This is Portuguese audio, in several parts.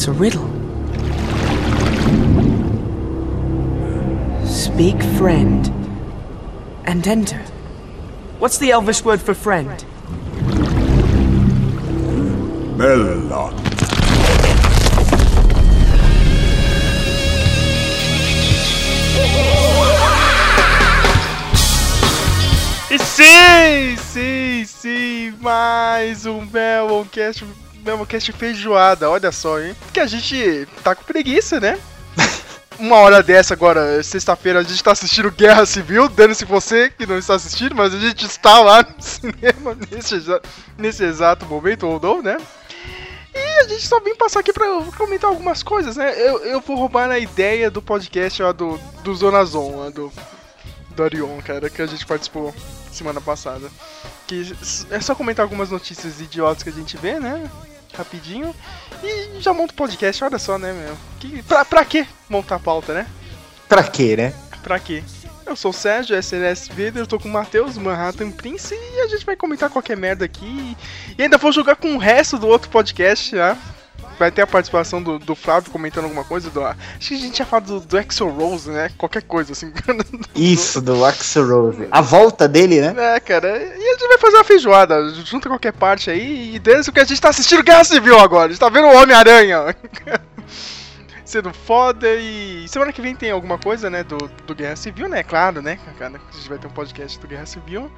It's a riddle. Speak friend and enter. What's the Elvish word for friend? Melon. E sim, sim, sim, mais um Meloncast, Meloncast feijoada, olha só, hein? Porque a gente tá com preguiça, né? Uma hora dessa agora, sexta-feira, a gente tá assistindo Guerra Civil, dando-se você que não está assistindo, mas a gente está lá no cinema nesse, nesse exato momento, ou não, né? E a gente só vem passar aqui pra comentar algumas coisas, né? Eu, eu vou roubar a ideia do podcast lá do, do Zona Zon, lá do, do Orion, cara, que a gente participou semana passada. Que é só comentar algumas notícias idiotas que a gente vê, né? Rapidinho. E já monta o podcast, olha só, né, meu? Que, pra, pra que montar a pauta, né? Pra quê, né? Pra quê? Eu sou o Sérgio, SNS Vader, eu tô com o Matheus, Manhattan Prince, e a gente vai comentar qualquer merda aqui. E ainda vou jogar com o resto do outro podcast já. Vai ter a participação do, do Flávio comentando alguma coisa. Do, acho que a gente tinha falado do, do Exo Rose, né? Qualquer coisa, assim. Isso, do Axel Rose. A volta dele, né? É, cara, e a gente vai fazer uma feijoada, junta qualquer parte aí, e desde que a gente tá assistindo Guerra Civil agora, a gente tá vendo o Homem-Aranha sendo foda e semana que vem tem alguma coisa, né, do, do Guerra Civil, né, claro, né, cara, a gente vai ter um podcast do Guerra Civil.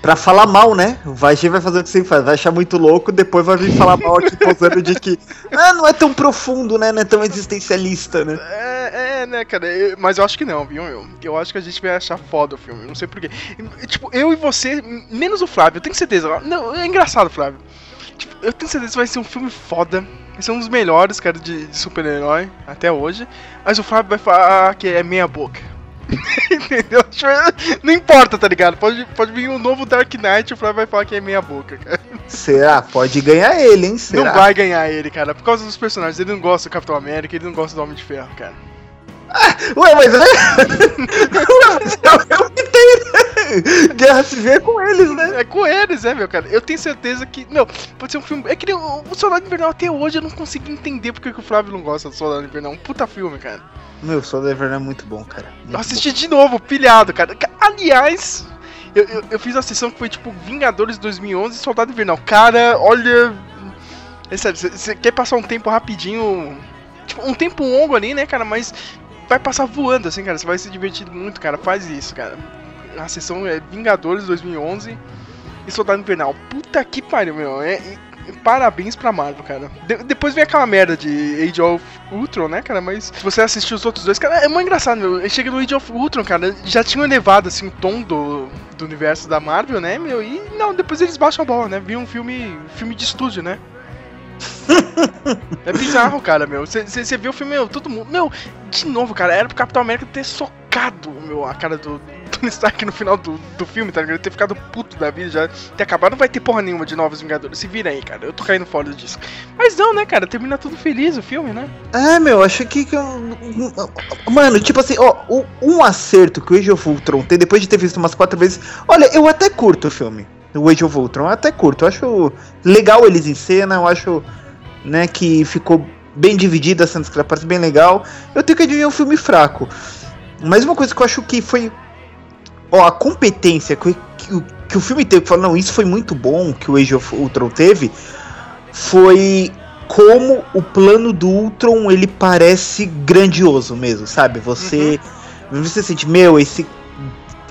Pra falar mal, né? O Vagi vai fazer o que sempre faz, vai achar muito louco, depois vai vir falar mal aqui posando de que ah, não é tão profundo, né? Não é tão existencialista, né? É, é, né, cara, eu- mas eu acho que não, viu, eu, eu acho que a gente vai achar foda o filme, não sei porquê. Tipo, eu e você, menos o Flávio, eu tenho certeza, não, é engraçado, Flávio. Tipo, eu tenho certeza que vai ser um filme foda. Vai ser um dos melhores, cara, de, de super-herói até hoje. Mas o Flávio vai falar que é meia boca. Entendeu? Tipo, Não importa, tá ligado? Pode, pode vir um novo Dark Knight e o Flávio vai falar que é meia boca, cara. Será? Pode ganhar ele, hein? Será? Não vai ganhar ele, cara, por causa dos personagens. Ele não gosta do Capitão América, ele não gosta do Homem de Ferro, cara. Ué, mas é. É o que tem, né? Guerra Civil é com eles, né? É com eles, é, meu, cara. Eu tenho certeza que. Meu, pode ser um filme. É que nem o, o Soldado Invernal até hoje eu não consegui entender porque que o Flávio não gosta do Soldado Invernal. Um puta filme, cara. Meu, o Soldado Invernal é muito bom, cara. Muito Eu assisti de novo, pilhado, cara. Ca- Aliás, eu, eu, eu fiz a sessão que foi tipo Vingadores 2011 e Soldado Invernal. Cara, olha. É sério, você quer passar um tempo rapidinho. Tipo, um tempo longo ali, né, cara? Mas vai passar voando, assim, cara. Você vai se divertir muito, cara. Faz isso, cara. A sessão é Vingadores 2011 e Soldado Invernal. Puta que pariu, meu. É, e- Parabéns pra Marvel, cara. De- depois vem aquela merda de Age of Ultron, né, cara? Mas se você assistir os outros dois, cara, é muito engraçado, meu. Chega no Age of Ultron, cara, já tinham elevado, assim, o tom do, do universo da Marvel, né, meu? E, não, depois eles baixam a bola, né? Viram um filme, filme de estúdio, né? É bizarro, cara, meu. Você vê o filme, meu, todo mundo... Meu, de novo, cara, era pro Capitão América ter socado, meu, a cara do... Tony Stark no final do, do filme, tá ligado? Ter ficado puto da vida, já ter acabado. Não vai ter porra nenhuma de Novos Vingadores. Se vira aí, cara. Eu tô caindo fora disso. Mas não, né, cara? Termina tudo feliz o filme, né? É, meu, acho que. que Mano, tipo assim, ó, um acerto que o Age of Ultron tem, depois de ter visto umas quatro vezes. Olha, eu até curto o filme. O Age of Ultron, eu até curto. Eu acho legal eles em cena, eu acho, né, que ficou bem dividida que parece bem legal. Eu tenho que adivinhar um filme fraco. Mas uma coisa que eu acho que foi. Ó, a competência que, que, o- que o filme teve, falou, não, isso foi muito bom que o Age of Ultron teve, foi como o plano do Ultron ele parece grandioso mesmo, sabe? Você você sente, meu, esse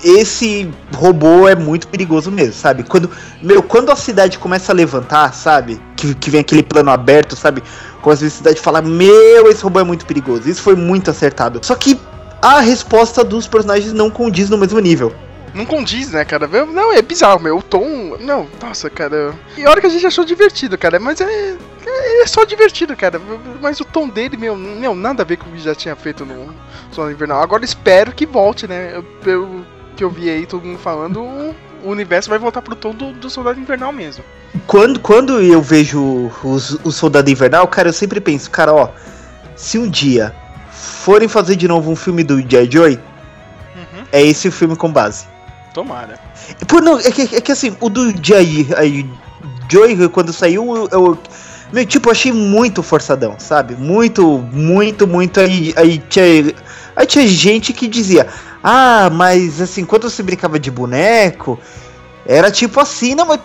esse robô é muito perigoso mesmo, sabe? Quando meu, quando a cidade começa a levantar, sabe? Que, que vem aquele plano aberto, sabe? Quando a cidade fala, meu, esse robô é muito perigoso. Isso foi muito acertado. Só que a resposta dos personagens não condiz no mesmo nível. Não condiz, né, cara? Não, é bizarro, meu. O tom. Não, nossa, cara. E a hora que a gente achou divertido, cara. Mas é. É é só divertido, cara. Mas o tom dele, meu, meu nada a ver com o que já tinha feito no Sono Invernal. Agora espero que volte, né? Eu, pelo que eu vi aí todo mundo falando, o universo vai voltar pro tom do, do Soldado Invernal mesmo. Quando, quando eu vejo os, o Soldado Invernal, cara, eu sempre penso, cara, ó, se um dia forem fazer de novo um filme do J. Joy, Uhum. é esse o filme com base. Tomara. Pô, não, é que, é que assim, o do J. Joy, quando saiu, eu, Meu, tipo, eu achei muito forçadão, sabe? Muito, muito, muito. Aí, aí, tinha, aí tinha gente que dizia: Ah, mas assim, quando você brincava de boneco, era tipo assim, não, mas.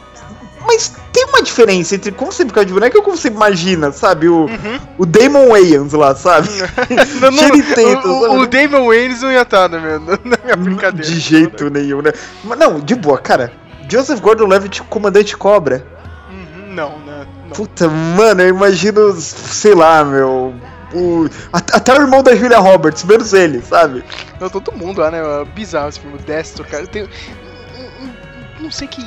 Mas tem uma diferença entre como você brinca de boneco e como você imagina, sabe? O, Uhum. o Damon Wayans lá, sabe? Não, não, o, sabe? o Damon Waynes não ia estar na minha, na minha brincadeira. De jeito nenhum, né? Mas não, de boa, cara. Joseph Gordon-Levitt, comandante Cobra. Uhum, Não, né? Não. Puta, mano, eu imagino, sei lá, meu. O, at- até o irmão da Julia Roberts, menos ele, sabe? Não, todo mundo lá, né? Bizarro esse filme, o Destro, cara. Tem. Não sei que.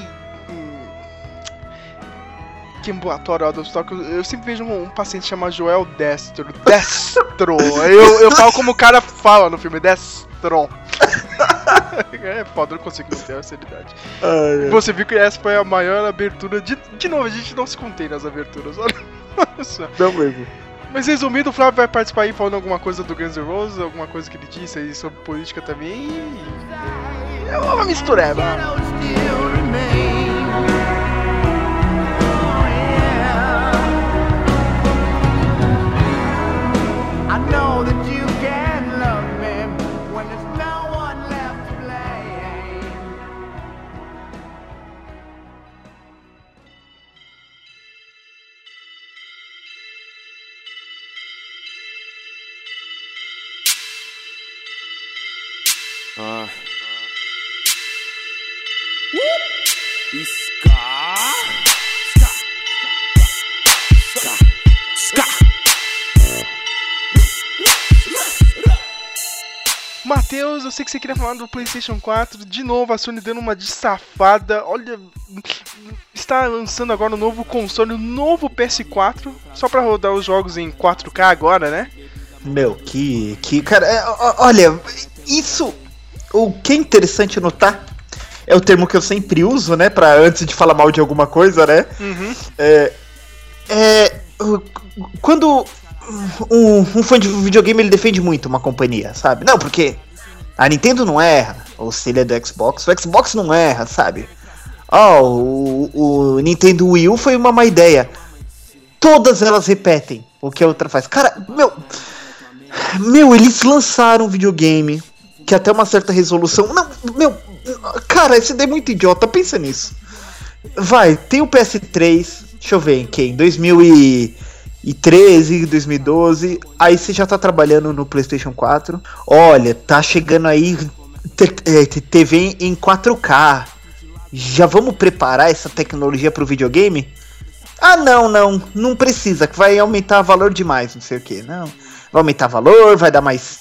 Que ambulatório Adolf Stock. Eu, sempre vejo um, um paciente chamado Joel Destro. Destro! eu, eu falo como o cara fala no filme, Destro. é foda, eu não consigo manter a seriedade. Ai, Você viu que essa foi a maior abertura. De, de novo, a gente não se contém nas aberturas. Olha não mesmo. Mas resumindo, o Flávio vai participar aí falando alguma coisa do Guns N' Roses, alguma coisa que ele disse aí sobre política também. E... É uma mistureba. Matheus, eu sei que você queria falar do PlayStation 4. De novo, a Sony dando uma de safada. Olha, está lançando agora um novo console, um novo PS4, só pra rodar os jogos em 4K agora, né? Meu, que. que cara, é, olha, isso. O que é interessante notar é o termo que eu sempre uso, né? Pra antes de falar mal de alguma coisa, né? Uhum. É. É. Quando um, um fã de videogame ele defende muito uma companhia, sabe? Não, porque a Nintendo não erra, ou se ele é do Xbox, o Xbox não erra, sabe? Ó, o, o Nintendo Wii U foi uma má ideia. Todas elas repetem o que a outra faz. Cara, meu. Meu, eles lançaram um videogame que até uma certa resolução. Não, meu. Cara, esse daí é muito idiota, pensa nisso. Vai, tem o PS3, deixa eu ver em que, em 2013, 2012, aí você já tá trabalhando no PlayStation 4. Olha, tá chegando aí te- é, TV em 4K. Já vamos preparar essa tecnologia pro videogame? Ah, não, não, não precisa, que vai aumentar o valor demais, não sei o que. Não, vai aumentar valor, vai dar mais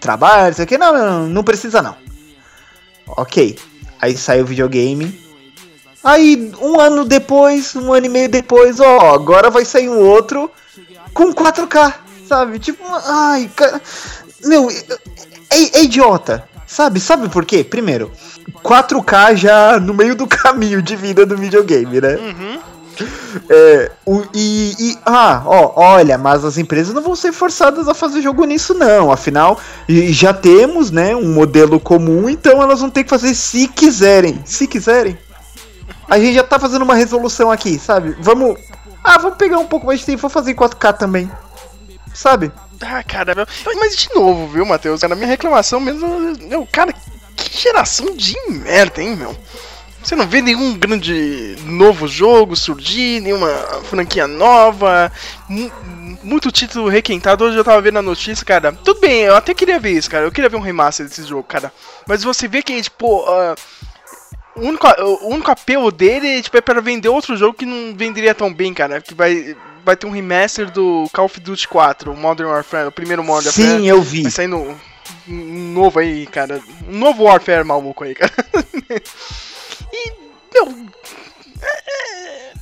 trabalho, não sei o que. Não, não, não precisa não. Ok, aí sai o videogame. Aí, um ano depois, um ano e meio depois, ó, agora vai sair um outro com 4K, sabe? Tipo, ai, cara. Meu, é, é idiota, sabe? Sabe por quê? Primeiro, 4K já no meio do caminho de vida do videogame, né? É, o, e, e- ah, ó, olha, mas as empresas não vão ser forçadas a fazer jogo nisso, não. Afinal, já temos, né, um modelo comum, então elas vão ter que fazer se quiserem. Se quiserem. A gente já tá fazendo uma resolução aqui, sabe? Vamos. Ah, vamos pegar um pouco mais de tempo, vou fazer em 4K também. Sabe? Ah, cara, mas de novo, viu, Matheus? Cara, minha reclamação mesmo. Meu, cara, que geração de merda, hein, meu? Você não vê nenhum grande novo jogo surgir, nenhuma franquia nova, mu- muito título requentado. Hoje eu tava vendo a notícia, cara. Tudo bem, eu até queria ver isso, cara. Eu queria ver um remaster desse jogo, cara. Mas você vê que, tipo, ah, o, único, o único apelo dele tipo, é para vender outro jogo que não venderia tão bem, cara. Que vai, vai ter um remaster do Call of Duty 4, o Modern Warfare, o primeiro Modern Sim, Warfare. eu vi. Vai sair no, um novo aí, cara. Um novo Warfare maluco aí, cara. e, meu. é- é-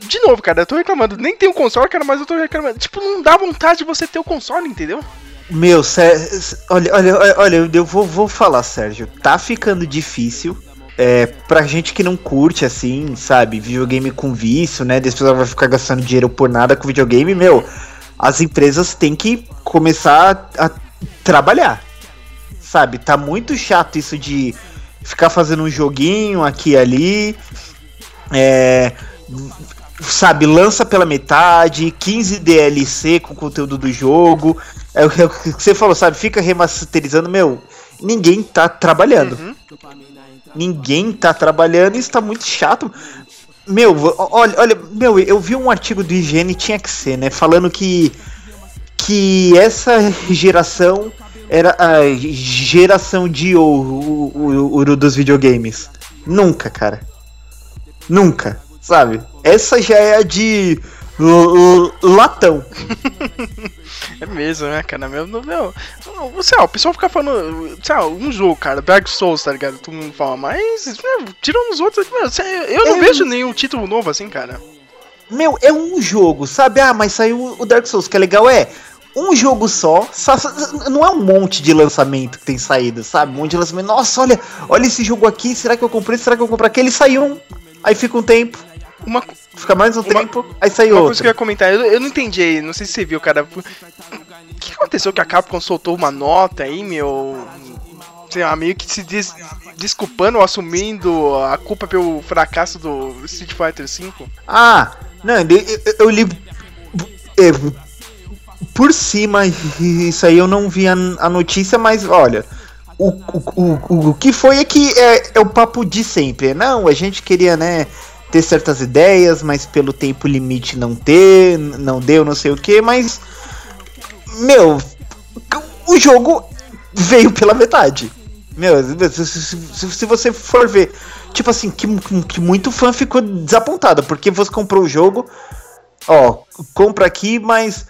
De novo, cara, eu tô reclamando. Nem tem o console, cara, mas eu tô reclamando. Tipo, não dá vontade de você ter o console, entendeu? Meu, Sé- olha, olha, olha, olha, eu vou, vou falar, Sérgio. Tá ficando difícil. É, pra gente que não curte, assim, sabe, videogame com vício, né? Depois vai ficar gastando dinheiro por nada com videogame, meu. As empresas têm que começar a, a trabalhar. Sabe? Tá muito chato isso de ficar fazendo um joguinho aqui e ali. É. sabe, lança pela metade, 15 DLC com conteúdo do jogo. É o que você falou, sabe? Fica remasterizando, meu. Ninguém tá trabalhando. Ninguém tá trabalhando isso tá muito chato. Meu, olha, olha, meu, eu vi um artigo do IGN, tinha que ser, né? Falando que que essa geração era a geração de ouro, dos videogames. Nunca, cara. Nunca, sabe? Essa já é a de latão. É mesmo, né, cara? Meu, meu, sei lá, o pessoal fica falando, sei lá, um jogo, cara, Dark Souls, tá ligado? Todo mundo fala, mas, meu, tirando os outros, meu, eu não É. vejo nenhum título novo assim, cara. Meu, é um jogo, sabe? Ah, mas saiu o Dark Souls, que é legal, é. Um jogo só- não é um monte de lançamento que tem saído, sabe? Um monte de lançamento. Nossa, olha, olha esse jogo aqui, será que eu comprei? Será que eu comprei aquele? Saiu um, aí fica um tempo, Uma, fica mais um Uma- tempo, aí sai uma outro. coisa que eu ia comentar, eu, eu não entendi aí, não sei se você viu, cara. O que aconteceu que a Capcom soltou uma nota aí, meu? Sei lá, meio que se des- desculpando ou assumindo a culpa pelo fracasso do Street Fighter V. Ah, não, eu, eu- eu li é, por cima, isso aí eu não vi a, a notícia, mas olha, o, o, o, o que foi é que é, é o papo de sempre. Não, a gente queria, né, ter certas ideias, mas pelo tempo limite não ter, não deu, não sei o que, mas, meu, o jogo veio pela metade. Meu, se, se- se- você for ver, tipo assim, que, que muito fã ficou desapontado, porque você comprou o jogo, ó, compra aqui, mas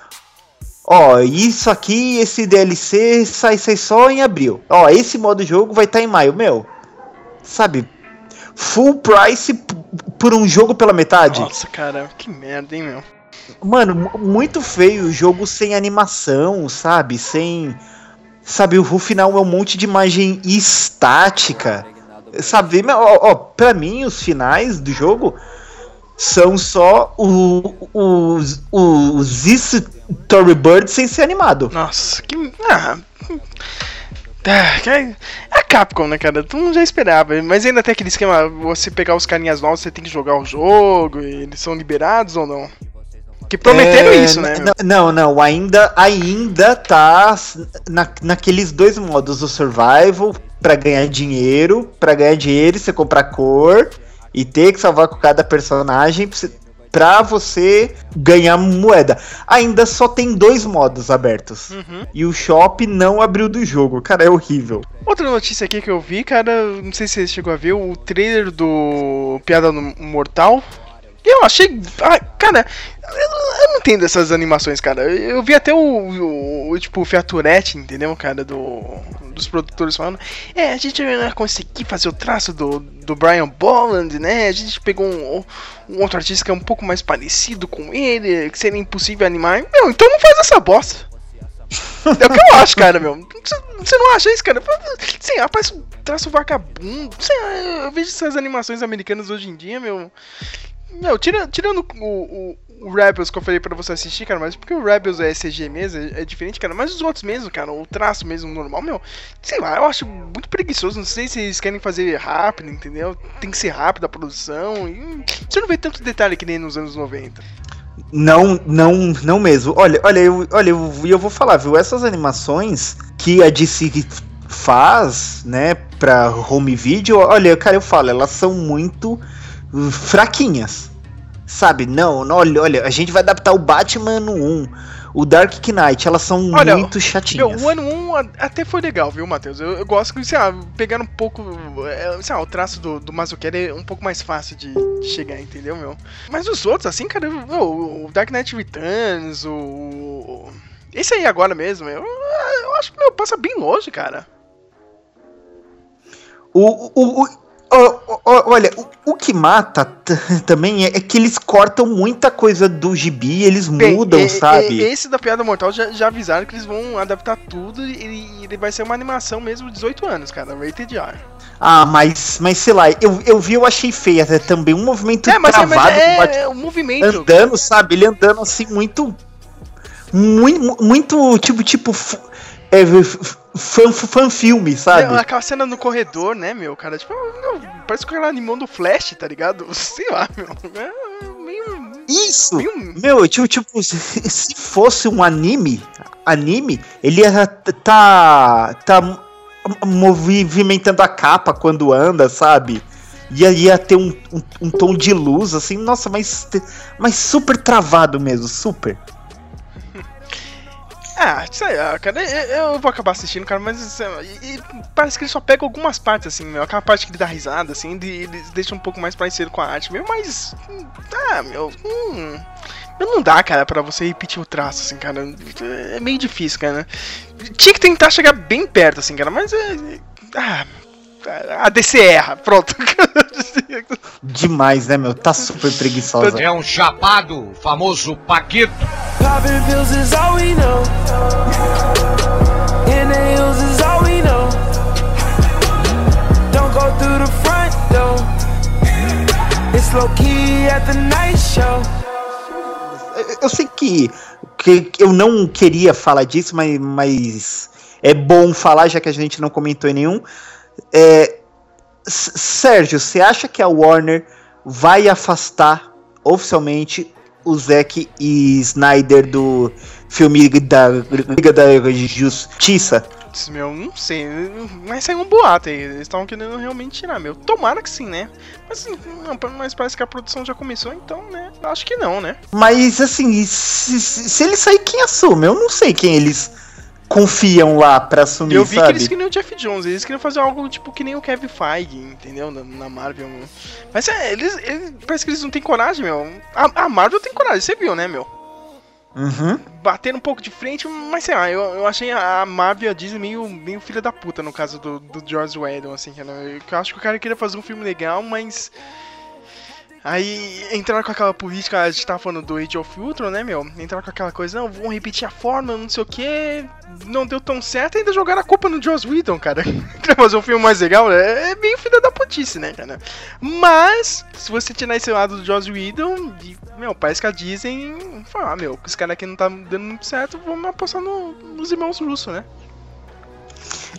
ó, isso aqui, esse DLC sai, sai só em abril. Ó, esse modo jogo vai estar em maio, meu. Sabe? Full price por um jogo pela metade. Nossa, cara, que merda, hein, meu? Mano, mu- muito feio o jogo sem animação, sabe? Sem. Sabe, o final é um monte de imagem estática. Sabe, ó, ó, pra mim, os finais do jogo são só o- os, os storyboards sem ser animado. Nossa, que. Ah, que- é a Capcom, né, cara? Tu não já esperava. Mas ainda tem aquele esquema: você pegar os carinhas novos, você tem que jogar o jogo, e eles são liberados ou não? Que prometeram É, isso, né? Não, não, ainda, ainda tá na, naqueles dois modos, o survival pra ganhar dinheiro, pra ganhar dinheiro você comprar cor e ter que salvar com cada personagem pra você- pra você ganhar moeda. Ainda só tem dois modos abertos. Uhum. E o shop não abriu do jogo, cara, é horrível. Outra notícia aqui que eu vi, cara, não sei se você chegou a ver, o trailer do Piada no Mortal. Eu achei. ah, cara, entendo essas animações, cara. Eu, vi até o, o, o, tipo, o Fiaturete, entendeu, cara, do, dos produtores falando. É, a gente vai conseguir fazer o traço do, do Brian Bolland, né? A gente pegou um, um outro artista que é um pouco mais parecido com ele, que seria impossível animar. Meu, então não faz essa bosta. É o que eu acho, cara, meu. Você- não acha isso, cara? Parece um traço vagabundo. Sei eu vejo essas animações americanas hoje em dia, meu. Meu, tira, tirando o, o Rebels que eu falei pra você assistir, cara, mas porque o Rebels é CG mesmo, é, é diferente, cara. Mas os outros mesmo, cara, o traço mesmo normal, meu. Sei lá, eu acho muito preguiçoso. Não sei se eles querem fazer rápido, entendeu? Tem que ser rápido a produção. E, você não vê tanto detalhe que nem nos anos 90. Não, não, não mesmo. Olha, olha, eu, olha, eu, eu vou falar, viu? Essas animações que a DC faz, né, pra home video, olha, cara, eu falo, elas são muito fraquinhas. Sabe? Não, não, olha, olha, a gente vai adaptar o Batman no 1, o Dark Knight, elas são Olha, muito Meu, chatinhas. o ano 1 a- até foi legal, viu, Matheus? Eu, eu gosto que, sei lá, pegaram um pouco. é, Sei lá, o traço do, do Mazukera é um pouco mais fácil de, de chegar, entendeu, meu? Mas os outros, assim, cara, meu, o Dark Knight Returns, o. Esse aí agora mesmo, eu, eu acho que meu, passa bem longe, cara. O, o, o- o- o- olha, o, o que mata também é, é que eles cortam muita coisa do gibi, eles Bem, mudam, e- e- sabe? Esse da Piada Mortal já, já avisaram que eles vão adaptar tudo e ele vai ser uma animação mesmo de 18 anos, cara, rated R. Ah, mas, mas sei lá, eu, eu vi, eu achei feia até também. Um movimento É, mas, é- mas travado do é, é o movimento. andando, sabe? Ele andando assim, muito. Muito, muito tipo, tipo. É, fan, fan filme, sabe? Meu, aquela cena no corredor, né, meu, cara? Tipo, parece que o cara animou do Flash, tá ligado? Sei lá, meu. É meio. Isso! Um- Meu, tipo, tipo, se se fosse um anime, anime, ele ia tá, tá movimentando a capa quando anda, sabe? Ia, ia ter um, um, um tom de luz, assim, nossa, mas, mas super travado mesmo, super. Ah, sei lá, cara, eu, eu vou acabar assistindo, cara, mas lá, e- e parece que ele só pega algumas partes, assim, meu. Aquela parte que ele dá risada, assim, de, eles deixam um pouco mais parecido com a arte, meu, mas. hum, Ah, meu. Hum, não dá, cara, pra você repetir o traço, assim, cara. É meio difícil, cara. Tinha que tentar chegar bem perto, assim, cara, mas é. Ah. A DC erra, pronto. Demais, né, meu? Tá super preguiçosa. É um chapado, famoso Paquito. Popping pills is all we know. In the hills is all we know. Don't go through the front door. It's low key at the night show. Eu sei que, que que eu não queria falar disso, mas, mas é bom falar, já que a gente não comentou em nenhum. É, Sérgio, você acha que a Warner vai afastar oficialmente o Zack e Snyder do filme da Liga da Justiça? Meu, não sei. Mas saiu um boato aí. Eles estavam querendo realmente tirar, meu. Tomara que sim, né? Mas, assim, não, mas parece que a produção já começou, então, né? Acho que não, né? Mas assim, se, se, se ele sair, quem assume? Eu não sei quem eles confiam lá pra assumir, Eu vi que sabe? eles queriam o Jeff Jones, eles queriam fazer algo tipo que nem o Kevin Feige, entendeu? Na, na Marvel. meu. Mas é, eles, eles- Parece que eles não têm coragem, meu. A, a Marvel tem coragem, você viu, né, meu? Uhum. Bater um pouco de frente, mas sei lá, eu, eu achei a Marvel e a Disney meio, meio filha da puta no caso do, do George Whedon, assim. Eu, eu acho que o cara queria fazer um filme legal, mas. Aí entraram com aquela política, a gente tava falando do Age of Ultron, né, meu? Entraram com aquela coisa, não, vão repetir a forma, não sei o que, não deu tão certo, ainda jogaram a culpa no Joss Whedon, cara. Queria fazer um filme mais legal, né? É bem filha da putice, né, cara? Mas, se você tirar esse lado do Joss Whedon, e, meu, parece que a Disney fala, ah, meu, esse cara aqui não tá dando muito certo, vamos apostar no- nos irmãos russos, né?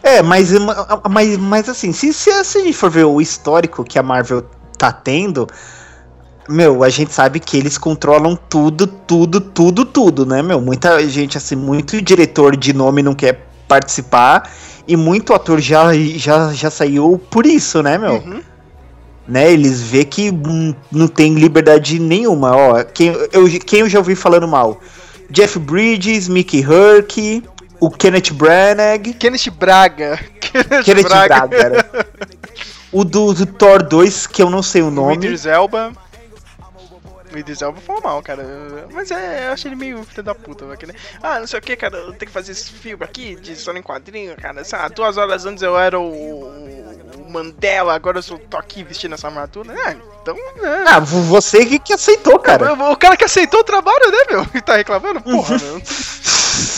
É, mas, mas, mas assim, se, se, se a gente for ver o histórico que a Marvel tá tendo, meu, a gente sabe que eles controlam tudo, tudo, tudo, tudo, né, meu? Muita gente, assim, muito diretor de nome não quer participar e muito ator já, já, já saiu por isso, né, meu? Uhum. Né, eles vê que hum, não tem liberdade nenhuma, ó. Quem eu, quem eu já ouvi falando mal? Jeff Bridges, Mickey Herc, o Kenneth Branagh. Kenneth Braga. Kenneth, Kenneth Braga, era. O do, do Thor 2, que eu não sei o O nome. Idris Elba. O Idris Elba foi mal, cara. Mas é, eu achei ele meio filho da puta, velho. que Ah, não sei o que, cara. Eu tenho que fazer esse filme aqui de história em quadrinho, cara. Sabe, duas horas antes eu era o, o Mandela, agora eu sou, tô aqui vestindo essa armadura. Ah, então. né. Ah, vo- você que, que aceitou, cara. O, o cara que aceitou o trabalho, né, meu? E tá reclamando? Porra, meu.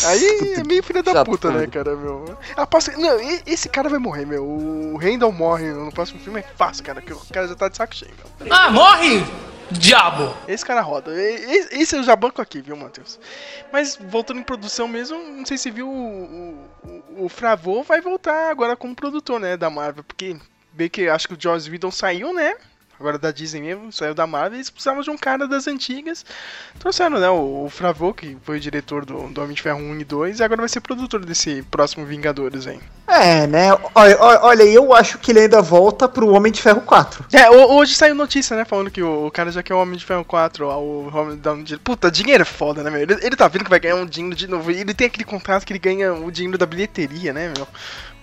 Aí é meio filho da Já puta, né, tudo. cara, meu? Aposto, não, esse cara vai morrer, meu. O Randall morre no próximo filme é fácil, cara, porque o cara já tá de saco cheio, meu. Ah, morre, diabo! Esse cara roda. Esse eu já banco aqui, viu, Matheus? Mas voltando em produção mesmo, não sei se viu o, o, o Fravô vai voltar agora como produtor, né, da Marvel, porque bem que acho que o Joss Whedon saiu, né? Agora da Disney mesmo, saiu da Marvel, eles precisavam de um cara das antigas. Trouxeram, né, o, o Fravô, que foi o diretor do, do Homem de Ferro 1 e 2, e agora vai ser produtor desse próximo Vingadores aí. É, né? Olha, olha, eu acho que ele ainda volta pro Homem de Ferro 4. É, ho- hoje saiu notícia, né, falando que o, o cara já quer o Homem de Ferro 4, ó, o Homem da dinheiro. Puta, dinheiro é foda, né, meu? Ele, ele tá vendo que vai ganhar um dinheiro de novo. E ele tem aquele contrato que ele ganha o dinheiro da bilheteria, né, meu?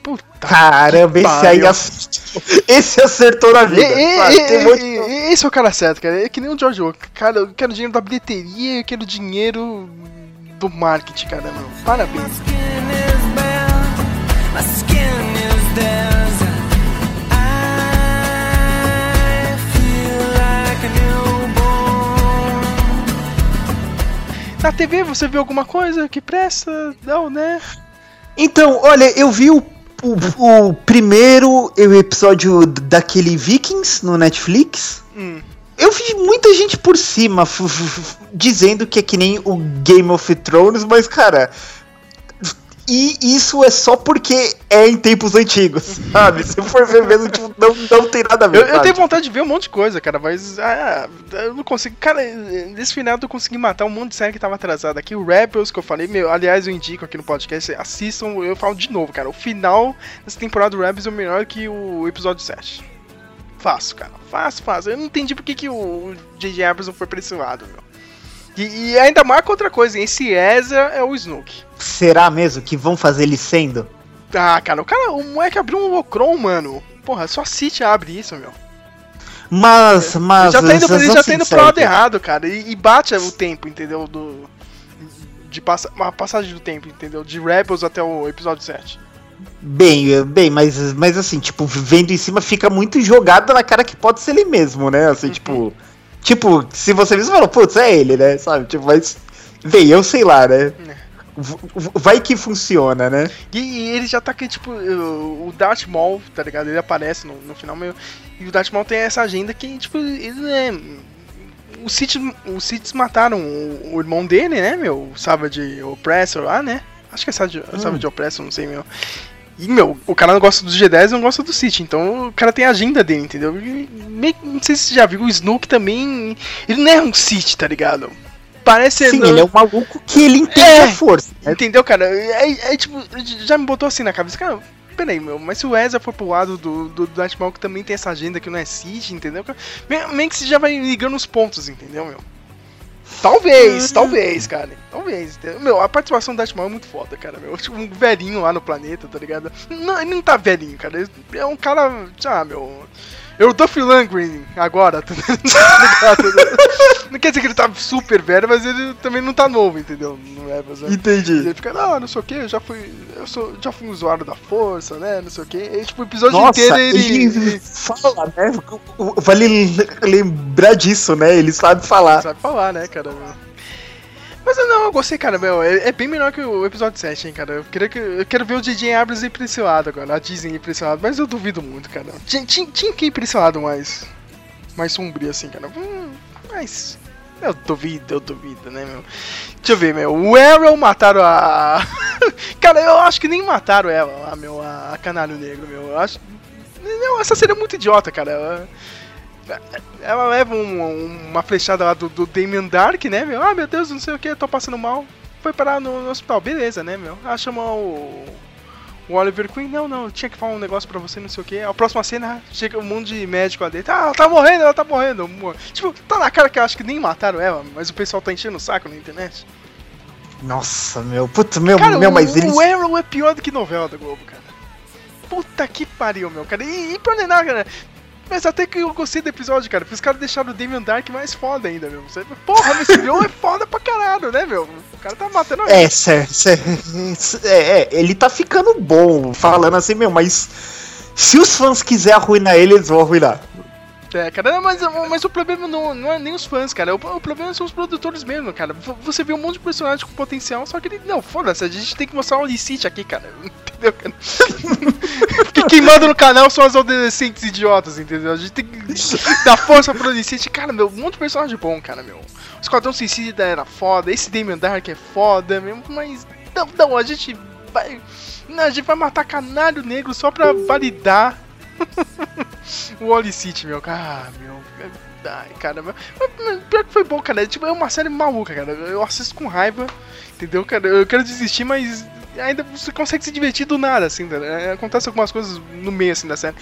Puta. Caramba, esse aí pariu. acertou. Esse acertou na vida. e- Sabe, e- monte- e- Esse é o cara certo, cara. É que nem o George Orwell. Cara, eu quero dinheiro da bilheteria, eu quero dinheiro do marketing, cara, meu. Parabéns. Na TV você viu alguma coisa que presta? Não, né? Então, olha, eu vi o, o, o primeiro episódio daquele Vikings no Netflix. Hum. Eu vi muita gente por cima dizendo que é que nem o Game of Thrones, mas cara, E isso é só porque é em tempos antigos, sabe? Se for ver mesmo, tipo, não, não tem nada a ver. Eu, eu tenho vontade de ver um monte de coisa, cara, mas ah, eu não consigo. Cara, nesse final eu consegui matar um monte de série que tava atrasada aqui. O Rebels que eu falei, meu, aliás, eu indico aqui no podcast, assistam, eu falo de novo, cara. O final dessa temporada do Rebels é melhor que o episódio 7. Fácil, cara. Fácil, fácil. Eu não entendi porque que o J.J. Abrams não foi pra esse lado, meu. E, e ainda mais com outra coisa, esse Ezra é o Snoke. Será mesmo que vão fazer ele sendo? Ah, cara, o cara, o moleque abriu um Locron, mano. Porra, só a City abre isso, meu. Mas, mas. ele já tá indo, ele já tá indo pro lado errado, cara. E, e bate o tempo, entendeu? Do. De passa, uma passagem do tempo, entendeu? De Rebels até o episódio 7. Bem, bem, mas, mas assim, tipo, vendo em cima fica muito jogado na cara que pode ser ele mesmo, né? Assim, Uhum. tipo. Tipo, se você você fala, putz, é ele, né? Sabe? Tipo, mas. Bem, eu sei lá, né? É. Vai que funciona, né? E, e ele já tá aqui, tipo, o o Darth Maul, tá ligado? Ele aparece no, no final meio. E o Darth Maul tem essa agenda que, tipo, ele é. Os Sith, os Siths mataram o, o irmão dele, né, meu? O Savage Oppressor lá, né? Acho que é Savage, Savage Oppressor, não sei, meu. E, meu, o cara não gosta dos G10 e não gosta do Sith, então o cara tem a agenda dele, entendeu? E meio não sei se você já viu, o Snoke também. Ele não é um Sith, tá ligado? Parece. Sim, não- ele é um maluco que ele entende É. a força. né? Entendeu, cara? É, é tipo, já me botou assim na cabeça, cara. Peraí, meu, mas se o Ezra for pro lado do, do Darth Maul, que também tem essa agenda que não é Sith, entendeu? Meio, meio que você já vai ligando os pontos, entendeu, meu? Talvez, talvez, cara. Talvez. Meu, a participação do Darth Maul é muito foda, cara, meu. Tipo, um velhinho lá no planeta, tá ligado? Não, ele não tá velhinho, cara. Ele é um cara, ah, meu... Eu tô Lundgren agora, tá ligado? Não quer dizer que ele tá super velho, mas ele também não tá novo, entendeu? Não é, mas é. Entendi. Ele fica, não, não sei o que, eu já fui. Eu sou, já fui um usuário da força, né? Não sei o que. E, tipo, o episódio Nossa, inteiro ele. ele, ele fala, né? Vale lembrar disso, né? Ele sabe falar. sabe falar, né, cara? Mas eu não, eu gostei, cara, meu. É, é bem melhor que o episódio 7, hein, cara. Eu, queria que, eu quero ver o DJ Abrams ir pra esse lado agora, a Disney ir pra esse lado, mas eu duvido muito, cara. Tinha, tinha, tinha que ir pra esse lado mais. Mais sombrio, assim, cara. Hum, mas. Eu duvido, eu duvido, né, meu? Deixa eu ver, meu. O Arrow mataram a. cara, eu acho que nem mataram ela lá, meu. A, Canário Negro, meu. Eu acho. Não, essa seria muito idiota, cara. Ela, ela leva um- uma flechada lá do, do Damien Dark, né, meu? Ah, meu Deus, não sei o que, tô passando mal. Foi parar no, no hospital, beleza, né, meu? Ah, chama o. O Oliver Queen, não, não, eu tinha que falar um negócio pra você, não sei o que. A próxima cena, chega um monte de médico lá dentro. Ah, ela tá morrendo, ela tá morrendo. Mo- Tipo, tá na cara que eu acho que nem mataram ela, mas o pessoal tá enchendo o saco na internet. Nossa, meu. Puta, meu, Cara, meu o, mas eles. o Arrow é pior do que novela da Globo, cara. Puta que pariu, meu, cara. E, e pra nenar, cara. Mas até que eu gostei do episódio, cara. Porque os caras deixaram o Damien Dark mais foda ainda, meu. Você- Porra, mas esse é foda pra caralho, né, meu? O cara tá matando a É, cê- é, é, ele tá ficando bom, falando assim, meu, mas se os fãs quiserem arruinar ele, eles vão arruinar. É, cara, mas, mas o problema não, não é nem os fãs, cara. O, o problema são os produtores mesmo, cara. Você vê um monte de personagem com potencial, só que ele. Não, foda-se, a gente tem que mostrar o Alicite aqui, cara. Entendeu, cara? Porque quem manda no canal são as adolescentes idiotas, entendeu? A gente tem que dar força pro Alicite. Cara, meu, um monte de personagem bom, cara, meu. O Esquadrão Suicida era foda, esse Damien Dark é foda mesmo, mas. Não, não, a gente vai. Não, a gente vai matar canário negro só pra validar o Wally City, meu. Ah, meu. Ai, cara. Mas pior que foi bom, cara. É, tipo, é uma série maluca, cara. Eu assisto com raiva, entendeu, cara? Eu quero desistir, mas ainda você consegue se divertir do nada, assim, né? Acontece algumas coisas no meio, assim, da série.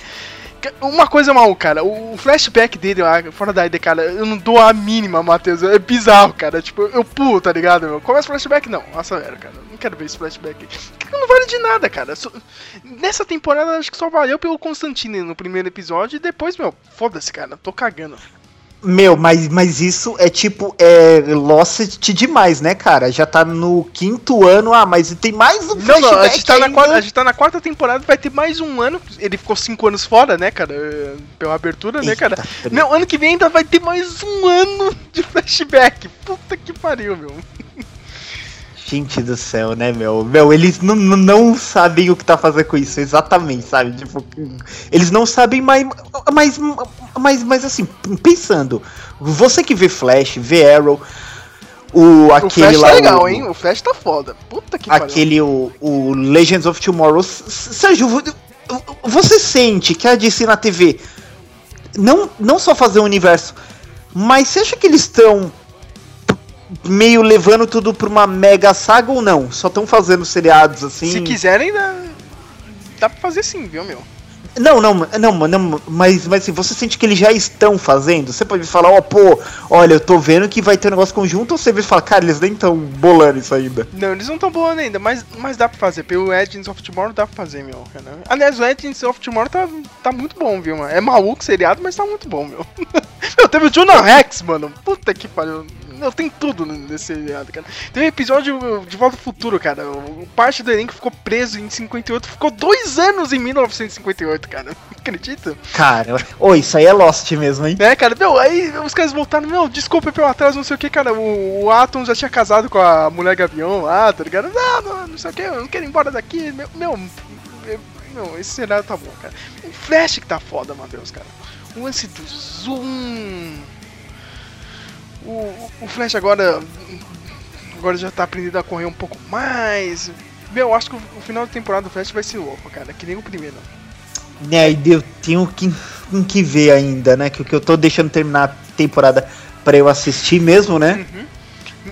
Uma coisa mal, cara, o flashback dele lá, fora da ID, cara, eu não dou a mínima, Matheus. É bizarro, cara. Tipo, eu pulo, tá ligado? Meu? Começa o flashback, não. Acelera, cara. Não quero ver esse flashback. Não vale de nada, cara. Nessa temporada, acho que só valeu pelo Constantine no primeiro episódio e depois, meu, foda-se, cara. Tô cagando. Meu, mas, mas isso é tipo, é Lost demais, né, cara? Já tá no quinto ano, ah, mas tem mais um Não, não, a flashback gente, tá na ainda. quarta, a gente tá na quarta temporada, vai ter mais um ano. Ele ficou cinco anos fora, né, cara? Pela abertura, né, cara? Eita, Meu, ano que vem ainda vai ter mais um ano de flashback. Puta que pariu, meu. Gente do céu, né, meu? Meu, eles não, não- sabem o que tá fazendo com isso, exatamente, sabe? Tipo, eles não sabem, mas, mas, mas, mas assim, pensando, você que vê Flash, vê Arrow, O, O aquele Flash lá. tá legal, o- hein? O Flash tá foda. Puta que pariu. Aquele, o, o Legends of Tomorrow. Sérgio, vo- você sente que a DC na TV não, não só fazer o universo, mas você acha que eles estão meio levando tudo pra uma mega saga ou não? Só estão fazendo seriados assim? Se quiserem, dá, dá pra fazer sim, viu, meu? Não, não, não, não, mas, mas assim, você sente que eles já estão fazendo? Você pode falar, ó, pô, olha, eu tô vendo que vai ter um negócio conjunto, ou você vê e fala, cara, eles nem estão bolando isso ainda. Não, eles não estão boando ainda, mas, mas dá pra fazer. Pelo Legends of Tomorrow dá pra fazer, meu. cara. Aliás, o Legends of Tomorrow tá, tá muito bom, viu, mano? É maluco seriado, mas tá muito bom, meu. meu, teve o Jonah Rex, mano. Puta que pariu. Meu, tem tudo nesse seriado, cara. Teve um episódio de Volta ao Futuro, cara. Parte do elenco ficou preso em 58, ficou dois anos em 1958, cara. Acredita? Cara, ô, isso aí é Lost mesmo, hein? É, cara, meu, aí os caras voltaram, meu, desculpa pelo atraso, não sei o que, cara. O, o Atom já tinha casado com a mulher Gavião lá, tá ligado? Não, não, não sei o que, eu não quero ir embora daqui. Meu, meu, eu- meu, esse cenário tá bom, cara. O Flash que tá foda, Matheus, cara. O lance do zoom. O, o- o Flash agora. Agora já tá aprendendo a correr um pouco mais. Meu, eu acho que o, final da temporada do Flash vai ser louco, cara. Que nem o primeiro. Né, e eu tenho que, que ver ainda, né? Que o que eu tô deixando terminar a temporada pra eu assistir mesmo, né?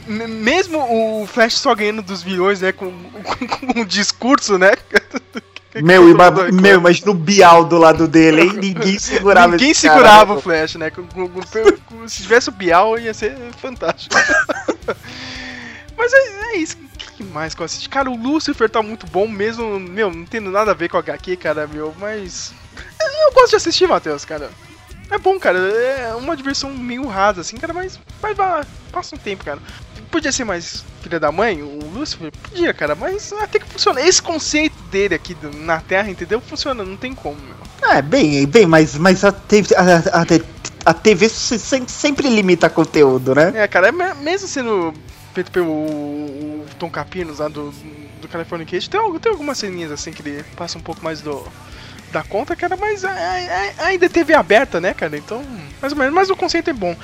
M- mesmo o Flash só ganhando dos vilões, né? Com, com, com um discurso, né? Meu, ima meu, imagina o Bial do lado dele, hein? Ninguém segurava Ninguém cara, segurava né? o Flash, né? Com- com- com- se tivesse o Bial, ia ser fantástico. Mas é, é isso. O que mais que eu assisti? Cara, o Lucifer tá muito bom, mesmo, meu, não tendo nada a ver com o HQ, cara, meu, mas. Eu gosto de assistir, Matheus, cara. É bom, cara. É uma diversão meio rasa, assim, cara, mas, mas vai, passa um tempo, cara. Podia ser mais filha da mãe, o Lucifer? Podia, cara, mas até que funciona. Esse conceito dele aqui na Terra, entendeu? Funciona, não tem como, meu. É, bem, bem, mas, mas a, TV, a, a, a TV se- se- sempre limita conteúdo, né? É, cara, é me- mesmo sendo feito pelo o Tom Capinos lá do, do California Cage, tem, tem algumas ceninhas assim que ele passa um pouco mais do da conta, cara, mas a- a- ainda teve aberta, né, cara? Então, mais ou menos, mas o conceito é bom.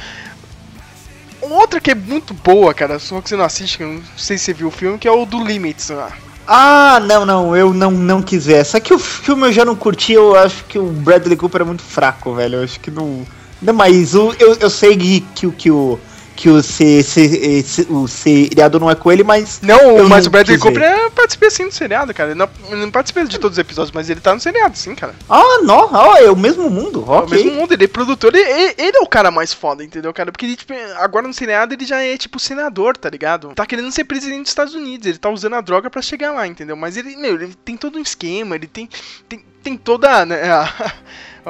Outra que é muito boa, cara, só que você não assiste, não sei se você viu o filme, que é o do Limits lá. Ah, não, não, eu não, não quis. Só que o filme eu já não curti, eu acho que o Bradley Cooper é muito fraco, velho. Eu acho que não. Não, mas o, eu, eu sei que, que, que o. Que o, se, se, se- o seriado não é com ele, mas. Não, mas não o Bradley. Cooper é, participa sim do seriado, cara. Ele não, não participa de todos os episódios, mas ele tá no seriado, sim, cara. Ah, não, ó, é o mesmo mundo, É o ok. mesmo mundo, ele é produtor, ele, ele- é o cara mais foda, entendeu, cara? Porque ele, tipo, agora no seriado ele já é tipo senador, tá ligado? Tá querendo ser presidente dos Estados Unidos, ele tá usando a droga pra chegar lá, entendeu? Mas ele, meu, ele tem todo um esquema, ele tem, tem, tem toda, né, a-